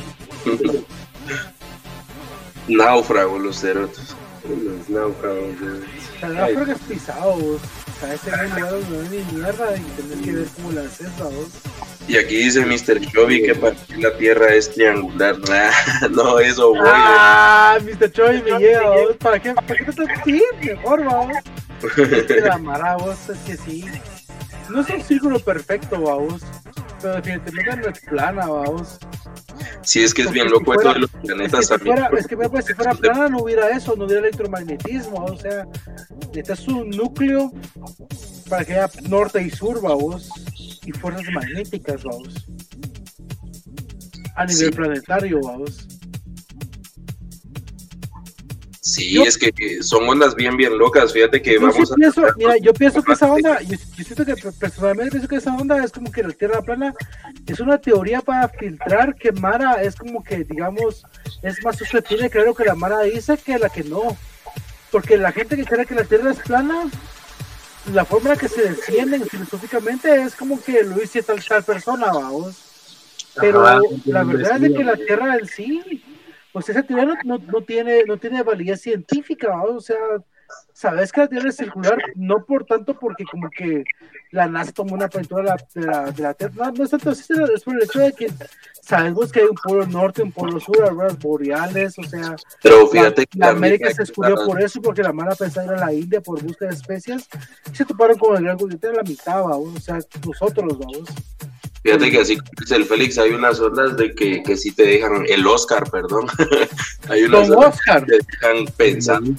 Náufragos los cerotes. Los náufragos. O sea, creo que es pisado, vos. O sea, ese donde no hay ni mierda y tener que ver cómo la haces, vos. Y aquí dice Mr. Chovy que para ti la Tierra es triangular. Nah, no, eso voy. Ah, Mr. Choi me llega, vos. ¿Para qué? ¿Para qué no te sí, mejor, vamos? Es que la mara, vos, es que sí. No es un círculo perfecto, vamos. Pero definitivamente no es plana, vamos. Sí, es que es bien loco si de los Es planetas que, si también. fuera, es que pues, si fuera plana no hubiera eso, no hubiera electromagnetismo, o sea, necesitas un núcleo para que haya norte y sur, vamos, y fuerzas magnéticas, vamos. A nivel Sí. planetario, vamos. Sí, Yo- es que son ondas bien, bien locas. Fíjate que Yo sí vamos a. pienso, mira, yo pienso que esa onda, yo, yo siento que personalmente pienso que esa onda es como que la Tierra plana es una teoría para filtrar que Mara es como que, digamos, es más susceptible de creer lo que la Mara dice que la que no. Porque la gente que cree que la Tierra es plana, la forma en la que se defienden filosóficamente es como que lo dice tal, tal persona, vamos. Pero Ajá, la verdad es de que la. Tierra en sí, pues esa teoría no, no, no tiene, no tiene validez científica, o sea, sabes que la Tierra es circular, no por tanto porque como que la NASA tomó una pintura de la, de la, de la Tierra, no, no es tanto así, sino es por el hecho de que sabemos que hay un polo norte, un polo sur, auroras boreales, o sea, Pero la, fíjate que la también América se que descubrió por eso, porque la mala pensaba ir a la India por busca de especias, y se toparon con el gran de la mitad, o sea, nosotros, vamos. Fíjate que así como dice el Félix, hay unas ondas de que, que sí te dejan, el Oscar, perdón, hay unas ondas Oscar, que te dejan pensando,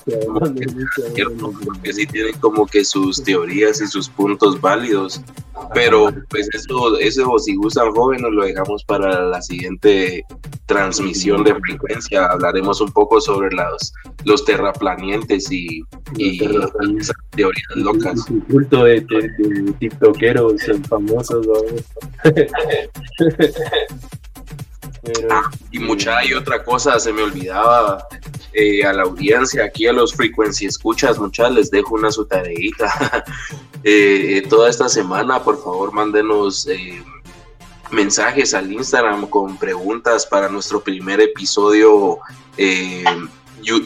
porque sí tienen como que sus teorías y sus puntos válidos, pero pues eso, eso si gustan jóvenes lo dejamos para la siguiente transmisión de frecuencia, hablaremos un poco sobre los, los terraplanientes y, esas teorías locas. Un culto de, de, de tiktokeros famosos, vamos. Y mucha hay otra cosa, se me olvidaba eh, a la audiencia, aquí a los frequency escuchas, muchas les dejo una su tareita. Eh, toda esta semana, por favor, mándenos eh, mensajes al Instagram con preguntas para nuestro primer episodio eh,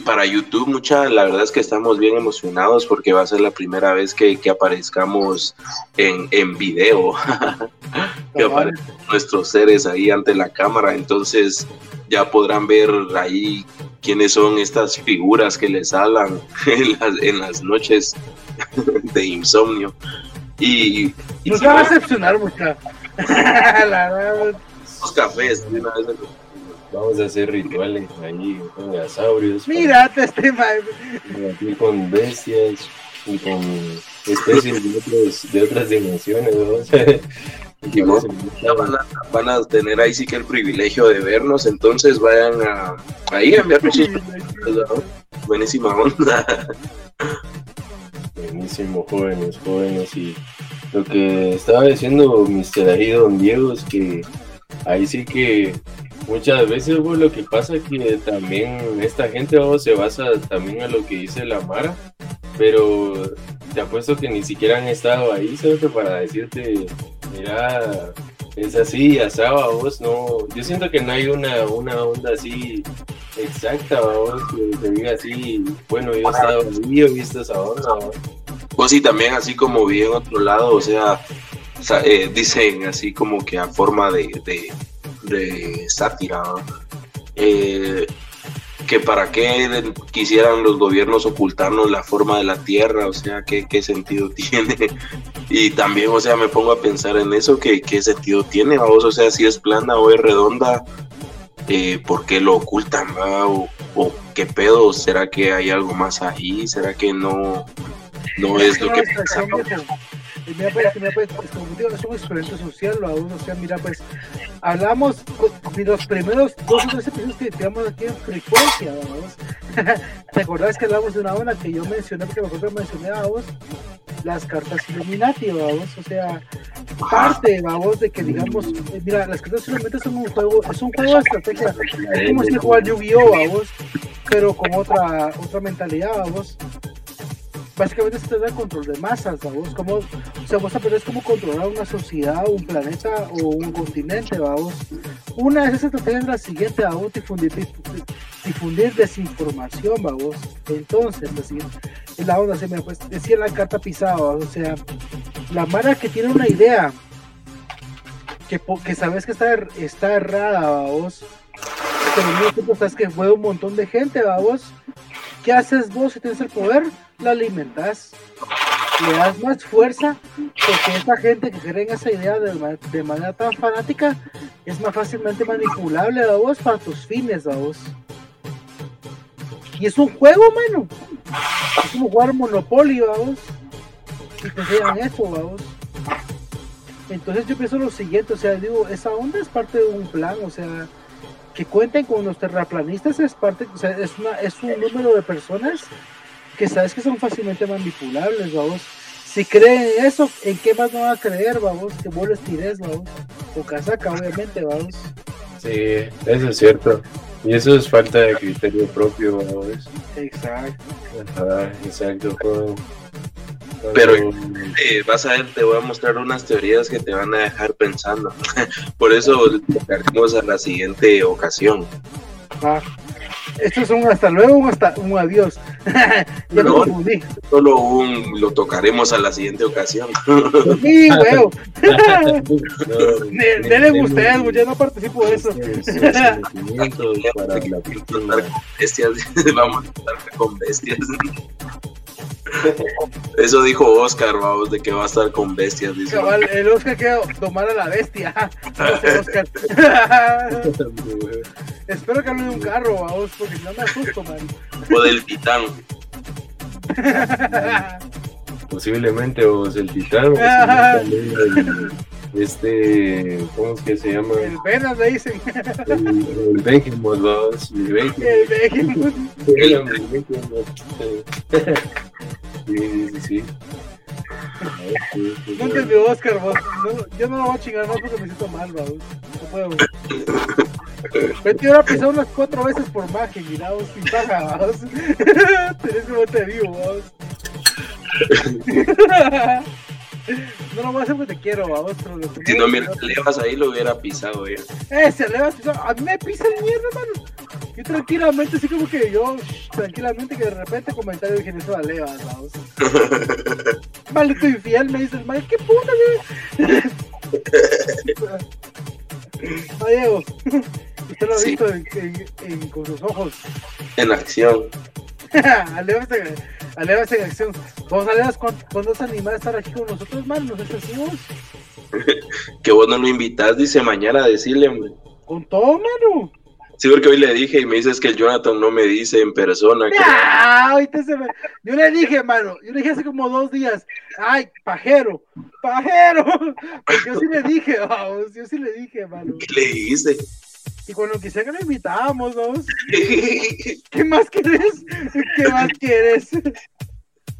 para YouTube. Mucha, la verdad es que estamos bien emocionados porque va a ser la primera vez que, que aparezcamos en, en video. que aparezcan nuestros seres ahí ante la cámara, entonces ya podrán ver ahí quiénes son estas figuras que les hablan en las, en las noches de insomnio. Y, y Nos si van a decepcionar mucha. La verdad, los cafés, de una vez vamos a hacer rituales ahí con gasaurios. Mírate este. Aquí con bestias y con especies de, otros, de otras dimensiones. ¿no? Van, a, van a tener ahí sí que el privilegio de vernos, entonces vayan a ahí a enviarnos sus buenísima onda. Buenísimo, jóvenes, jóvenes. Y lo que estaba diciendo Mr. ahí, don Diego, es que ahí sí que muchas veces pues, lo que pasa es que también esta gente vamos, se basa también en lo que dice la Mara, pero te apuesto que ni siquiera han estado ahí, ¿sabes? Para decirte, mira, es así, asado, vos no, yo siento que no hay una, una onda así exacta, vos, que te diga así, bueno, yo he estado ahí, yo he visto esa onda, vos. Pues sí, también así como vi en otro lado, o sea, sa- eh, dicen así como que a forma de, de, de sátira. Eh, que para qué quisieran los gobiernos ocultarnos la forma de la Tierra, o sea, qué, qué sentido tiene. Y también, o sea, me pongo a pensar en eso, que qué sentido tiene, vamos, o sea, si es plana o es redonda, eh, ¿por qué lo ocultan, va? O, o qué pedo, ¿será que hay algo más ahí? ¿Será que no, no es lo que pensamos? Y Mira, pues, mira, pues, pues, como digo, es un experimento social, lo aún, o sea, mira, pues, hablamos de los primeros dos o tres episodios que tiramos aquí en frecuencia, vamos. ¿Te acordás que hablamos de una onda que yo mencioné, porque vosotros mencioné a vos, las cartas Illuminati, vamos, o sea, parte, vamos, de que digamos, eh, mira, las cartas Illuminati son un juego, es un juego de estrategia, es como si jugar Yu-Gi-Oh, vamos, pero con otra, otra mentalidad, vamos. Básicamente se trata de control de masas, vamos, como, o sea, vos aprendes cómo controlar una sociedad, un planeta o un continente, vamos. Una de esas estrategias es la siguiente, vamos, difundir, dif- difundir desinformación, vamos. Entonces, siguiente, es la onda, se me pues, decía la carta pisada, vamos, o sea, la mara que tiene una idea, que, que sabes que está, er- está errada, vamos, pero mismo tiempo sabes que fue un montón de gente, vamos. ¿Qué haces vos si tienes el poder? La alimentas. Le das más fuerza porque esa gente que cree en esa idea de, ma- de manera tan fanática es más fácilmente manipulable a vos para tus fines, a vos. Y es un juego, mano. Es como jugar Monopoly, vamos. y te enseñan eso, vamos. Entonces yo pienso lo siguiente, o sea, digo, esa onda es parte de un plan, o sea, que cuenten con los terraplanistas es parte, o sea, es, una, es un número de personas que sabes que son fácilmente manipulables, vamos. Si creen en eso, ¿en qué más no van a creer, vamos? Que vos les tires, vamos. O casaca, obviamente, vamos. Sí, eso es cierto. Y eso es falta de criterio propio, vamos. Exacto. Ajá, exacto. Pero- Eh, vas a ver, te voy a mostrar unas teorías que te van a dejar pensando. Por eso lo tocaremos a la siguiente ocasión. Va. Estos son un hasta luego, un hasta un adiós. ya me No. confundí. Solo un lo tocaremos a la siguiente ocasión. Sí, huevo. Denle ustedes, yo no participo de eso. Vamos a estar con bestias. Eso dijo Oscar, vamos, de que va a estar con bestias. Dice. Cabal, el Oscar quiere domar a la bestia. Oscar. Espero que hable de un carro, vamos, porque no me asusto, man. O del titán. Posiblemente o el titán, o posiblemente el- este, ¿cómo es que se llama? El Venas le dicen. El, el Behemoth, vamos, el Behemoth. El Behemoth. Sí, sí, sí. No Oscar, vos. No, yo no lo voy a chingar más porque me siento mal, vamos. No puedo. Vete ahora a pisar unas cuatro veces por magia, mira, vos, sin paja, vamos. Tenés que bote vivo, vamos. No lo voy a hacer porque te quiero, vamos, pero lo Si no, mira, Levas ahí lo hubiera pisado ya. Eh, se le va a. A mí me pisa el mierda, mano. Yo tranquilamente, así como que yo, shh, tranquilamente, que de repente comentario dije, eso a levas, vamos. Maldito infiel, me dice el mal, ¿qué puta, güey? Diego, usted lo ha Sí. visto en, en- en- con sus ojos. En acción. Alevas en, Alevas en acción. Vos, Alevas, ¿cuándo, ¿cuándo se anima a estar aquí con nosotros, man? ¿Nos excesivos? Que vos no lo invitas, dice mañana a decirle, hombre. Con todo, mano. Sí, porque hoy le dije y me dices que el Jonathan no me dice en persona. que- Ah, ahorita se me- Yo le dije, mano, yo le dije hace como dos días, ay, pajero, pajero. Porque yo sí le dije, vamos, yo sí le dije, mano. ¿Qué le dijiste? Y cuando quise que lo invitábamos, vamos, ¿qué más quieres? ¿Qué más quieres?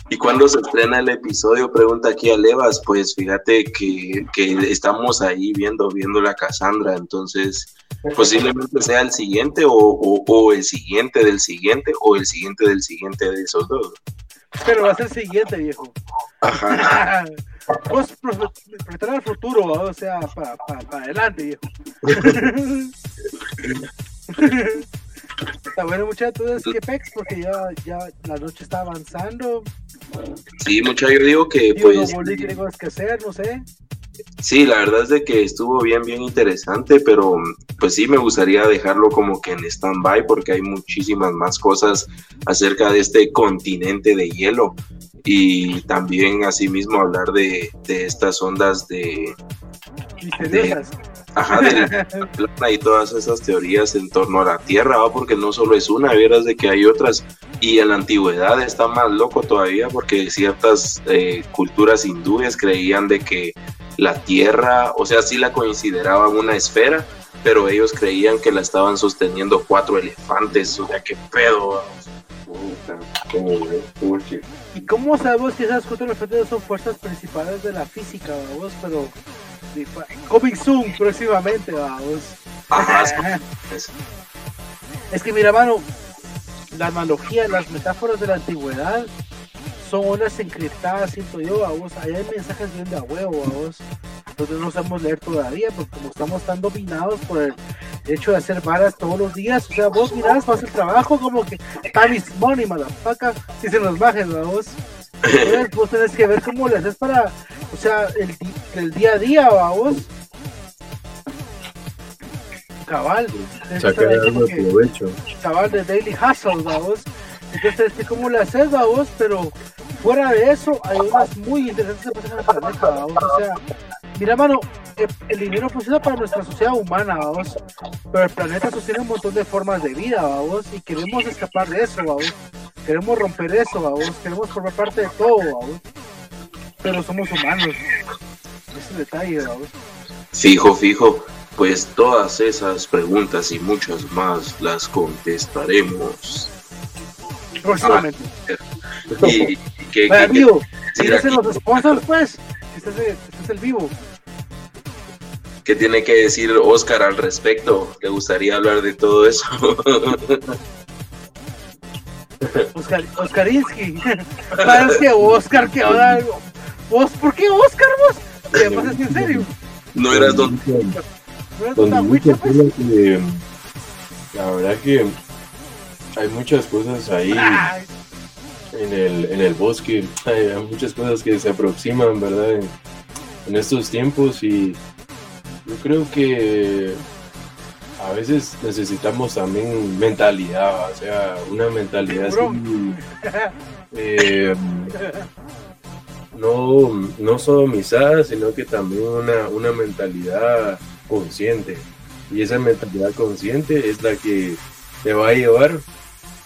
¿Y cuando se estrena el episodio? Pregunta aquí a Levas. Pues fíjate que, que estamos ahí viendo, viendo la Cassandra, entonces posiblemente sea el siguiente o, o- o el siguiente del siguiente o el siguiente del siguiente de esos dos. Pero va a ser el siguiente, viejo. Ajá. Vos pro- proyectar al futuro, o sea, para adelante, viejo. Está bueno, muchachos, entonces, ¿qué pex? Porque ya, ya la noche está avanzando. Sí, mucha, yo digo que pues volví, tiene cosas que hacer, no sé. sí, la verdad es de que estuvo bien, bien interesante, pero pues sí me gustaría dejarlo como que en stand-by porque hay muchísimas más cosas acerca de este continente de hielo y también asimismo hablar de, de estas ondas de, ajá, de la plana y todas esas teorías en torno a la Tierra, ¿va? porque no solo es una, vieras de que hay otras y en la antigüedad está más loco todavía porque ciertas eh, culturas hindúes creían de que la Tierra, o sea, sí la consideraban una esfera, pero ellos creían que la estaban sosteniendo cuatro elefantes, o sea, qué pedo. ¿va? ¿Y cómo sabemos que esas cuatro elefantes son fuerzas principales de la física, vamos? Pero. Coming soon, próximamente, vamos. Es que mira, mano, la analogía, las metáforas de la antigüedad son ondas encriptadas, siento yo, a vos. Ahí hay mensajes bien de a huevo, a vos. Entonces no sabemos leer todavía, porque como estamos tan dominados por el hecho de hacer varas todos los días, o sea, vos mirás, vas al trabajo como que time is money, motherfucker, si se nos bajen, a vos. Entonces vos tenés que ver cómo le haces para, o sea, el, el día a día, a vos. Cabal. Sacar que- provecho. chaval de Daily Hustle, vamos. Entonces, ¿qué ¿cómo le haces, vamos? Pero fuera de eso, hay unas muy interesantes que pasan en el planeta, vamos. O sea, mira, mano, el, el dinero funciona para nuestra sociedad humana, vamos. Pero el planeta sostiene un montón de formas de vida, vamos. Y queremos escapar de eso, vamos. Queremos romper eso, vamos. Queremos formar parte de todo, vamos. pero somos humanos. Ese detalle, vamos. Fijo, fijo. Pues todas esas preguntas y muchas más las contestaremos. Próximamente. Y, y que, Vaya, que- vivo. que- Fíjense los sponsors, pues. Este es, el, vivo. ¿Qué tiene que decir Oscar al respecto? ¿Le gustaría hablar de todo eso? Oscar, Oscarinsky. Que Oscar, que ahora. ¿Vos por qué Oscar vos? ¿Qué pasa en serio? no eras don... ¿No mucha huicha, pues? cosa que, la verdad que hay muchas cosas ahí en el, en el bosque, hay, hay muchas cosas que se aproximan, ¿verdad? En, en estos tiempos y yo creo que a veces necesitamos también mentalidad, o sea, una mentalidad así, eh, no, no sodomizada, sino que también una, una mentalidad consciente. Y esa mentalidad consciente es la que te va a llevar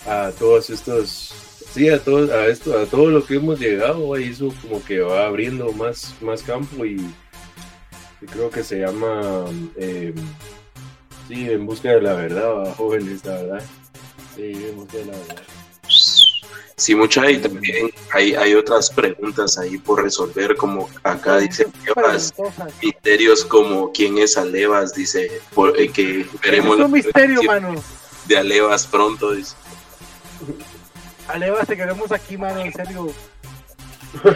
a todos estos, sí, a todo, a esto, a todo lo que hemos llegado, ahí eso como que va abriendo más, más campo y, y creo que se llama, eh, sí, en busca de la verdad, ¿va, jóvenes, la verdad. Sí, en busca de la verdad. Sí, mucha y también hay, hay otras preguntas ahí por resolver, como acá dice Alevas, Preguntosas. misterios como quién es Alevas, dice por- eh, que veremos Es un misterio, mano. de Alevas pronto, dice. Aleva, te queremos aquí, mano, en serio.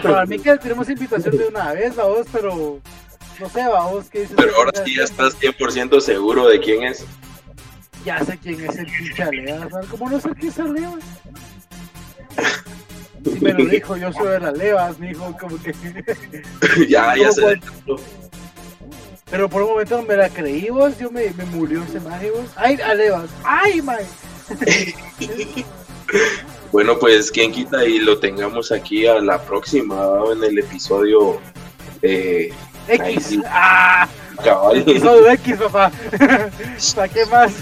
Para mí que tenemos invitación de una vez, vamos, pero no sé, vamos, ¿qué dices? Pero ahora sí ya estás 100% seguro de quién es. Ya sé quién es el pinche Aleva. ¿Cómo no sé quién es Aleva? Si me lo dijo, yo soy de las Levas, me dijo como que... ya, ya ¿Cómo se cuál? Pero por un momento me la creí, vos, yo me, me murió ese maje, vos. ¡Ay, Alevas! ¡Ay, man! Bueno, pues quien quita y lo tengamos aquí a la próxima, en el episodio eh, X. sí. ¡Ah! cabal. Episodio X, papá. ¿Para qué más?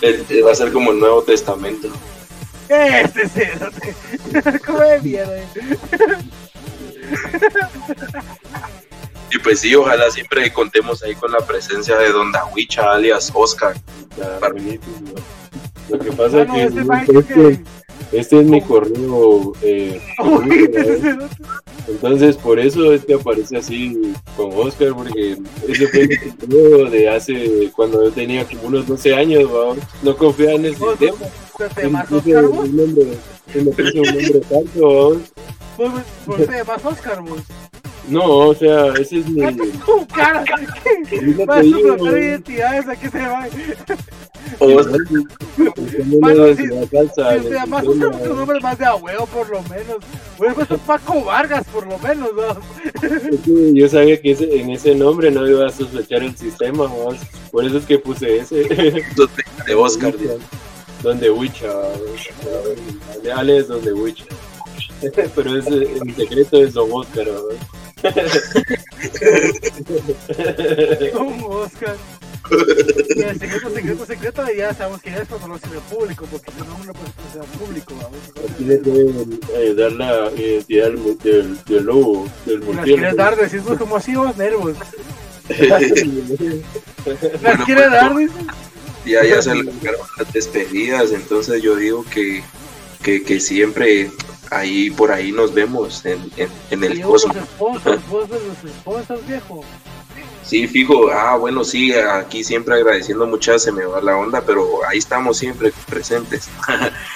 Eh, Va a ser como el Nuevo Testamento. Este cerote. ¿Cómo de mierda? Y pues sí, ojalá siempre contemos ahí con la presencia de Don Dawicha, alias Oscar. Está buenísimo. Lo que pasa Bueno, que este que... este es mi correo. eh, Uy, entonces, por eso este aparece así con Oscar, porque ese fue mi correo de hace cuando yo tenía como unos 12 años. ¿va? No confiaba en el sistema. vos te un nombre, y me puse un nombre falso. ¿va? Vos, vos te llamas Oscar, vos. No, o sea, ese es mi. Tu cara. Vas a ¿va? identidades, aquí se va. Oscar, Buscando Mano, si- Oscar, tu nombre más de abuelo, por lo menos. Güey, pues es Paco Vargas, por lo menos, ¿no? Yo sabía que ese- en ese nombre no iba a sospechar el sistema, ¿va? por eso es que puse ese. de Oscar. Donde Wicha, de Ale es donde Wicha. Pero es, en secreto es Don Oscar. ¿va? Como Oscar. Y el secreto, secreto, secreto, ya sabemos que ya es cuando lo hace público, porque si no, uno puede ser público, Aquí le deben eh, dar la identidad del, lobo, del ¿Las quieres dar? murciélago. Decís vos como así, vos nervos. ¿Las pues, dar? Dices. Ya, ya se le acercaron las despedidas, entonces yo digo que, que, que siempre ahí por ahí nos vemos en, en, en el cosmos. vos de los viejo. Sí, fijo, ah, bueno, sí, aquí siempre agradeciendo muchas, se me va la onda, pero ahí estamos siempre presentes.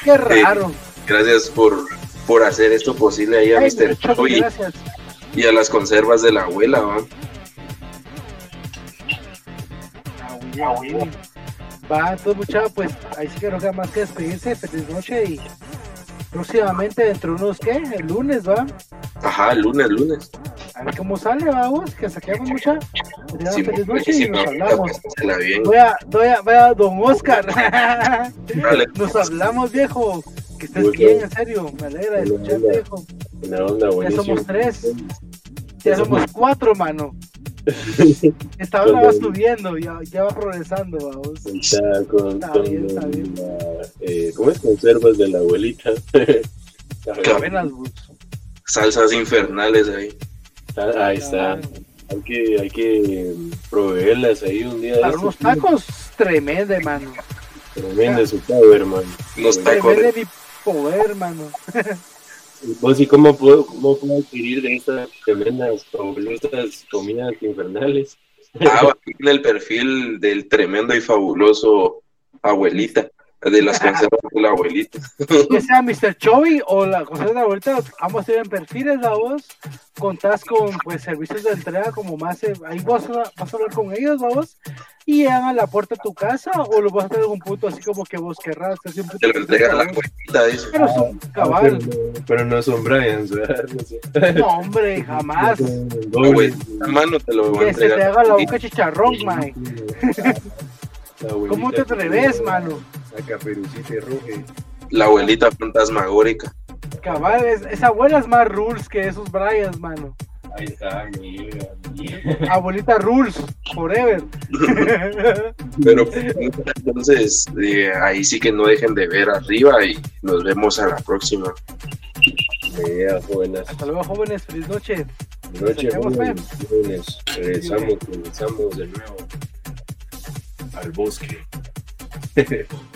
Qué raro. Gracias por, por hacer esto posible ahí a Ay, Mr. Choy gracias. y a las conservas de la abuela, ¿va? Ah. Va, entonces muchachos, pues ahí sí que no queda más que despedirse, feliz noche y próximamente dentro de unos, ¿qué? El lunes, va. Ajá, lunes, lunes. A ver cómo sale, vamos, que saquemos mucha. Sí, feliz noche si y nos no, hablamos. bien. Voy a, voy a, voy a Don Oscar. Dale. Nos hablamos, viejo. Que estés bien, en serio. Me alegra de Buena escuchar, onda. viejo. Una onda Ya buenísima. somos tres. Ya Ya somos cuatro, mano. Esta hora va subiendo, ya, ya va progresando, vamos. Está con, Está bien, está bien. Eh, ¿cómo es? Conservas de la abuelita. Salsas infernales ahí. Ah, Ahí está. Hay que, hay que proveerlas ahí un día. de Para unos tacos, tremenda, hermano. Tremendo su power, hermano. Los tacos de- mi poder, hermano. ¿Vos y cómo puedo, cómo puedo adquirir de estas tremendas, fabulosas comidas infernales? Ah, aquí en el perfil del tremendo y fabuloso abuelita, de las conservas de la abuelita. Ya sea Mr. Chovy o la cosa de la vuelta, ambos tienen perfiles, la voz. Contás con pues servicios de entrega como más. eh, ahí vas a, vas a hablar con ellos, vamos. Y llegan a la puerta de tu casa o lo vas a tener en un punto así como que vos querrás. así un punto Te lo entrega la vos. abuelita, dice. Pero son cabal. no, pero no son Bryans, ¿verdad? No sé. No, hombre, jamás. La abuelita, mano, te lo va a Que se te haga la boca chicharrón, mae. ¿Cómo te atreves, mano? La caperucita roja. La abuelita fantasmagórica. Cabal, es- esa abuela es más rules que esos Bryans, mano. Ahí está, Abuelita rules, forever. Pero entonces, eh, ahí sí que no dejen de ver arriba y nos vemos a la próxima. Jóvenes. Hasta luego, jóvenes. Feliz noche. Noche, jóvenes. jóvenes. Regresamos, regresamos de nuevo al bosque.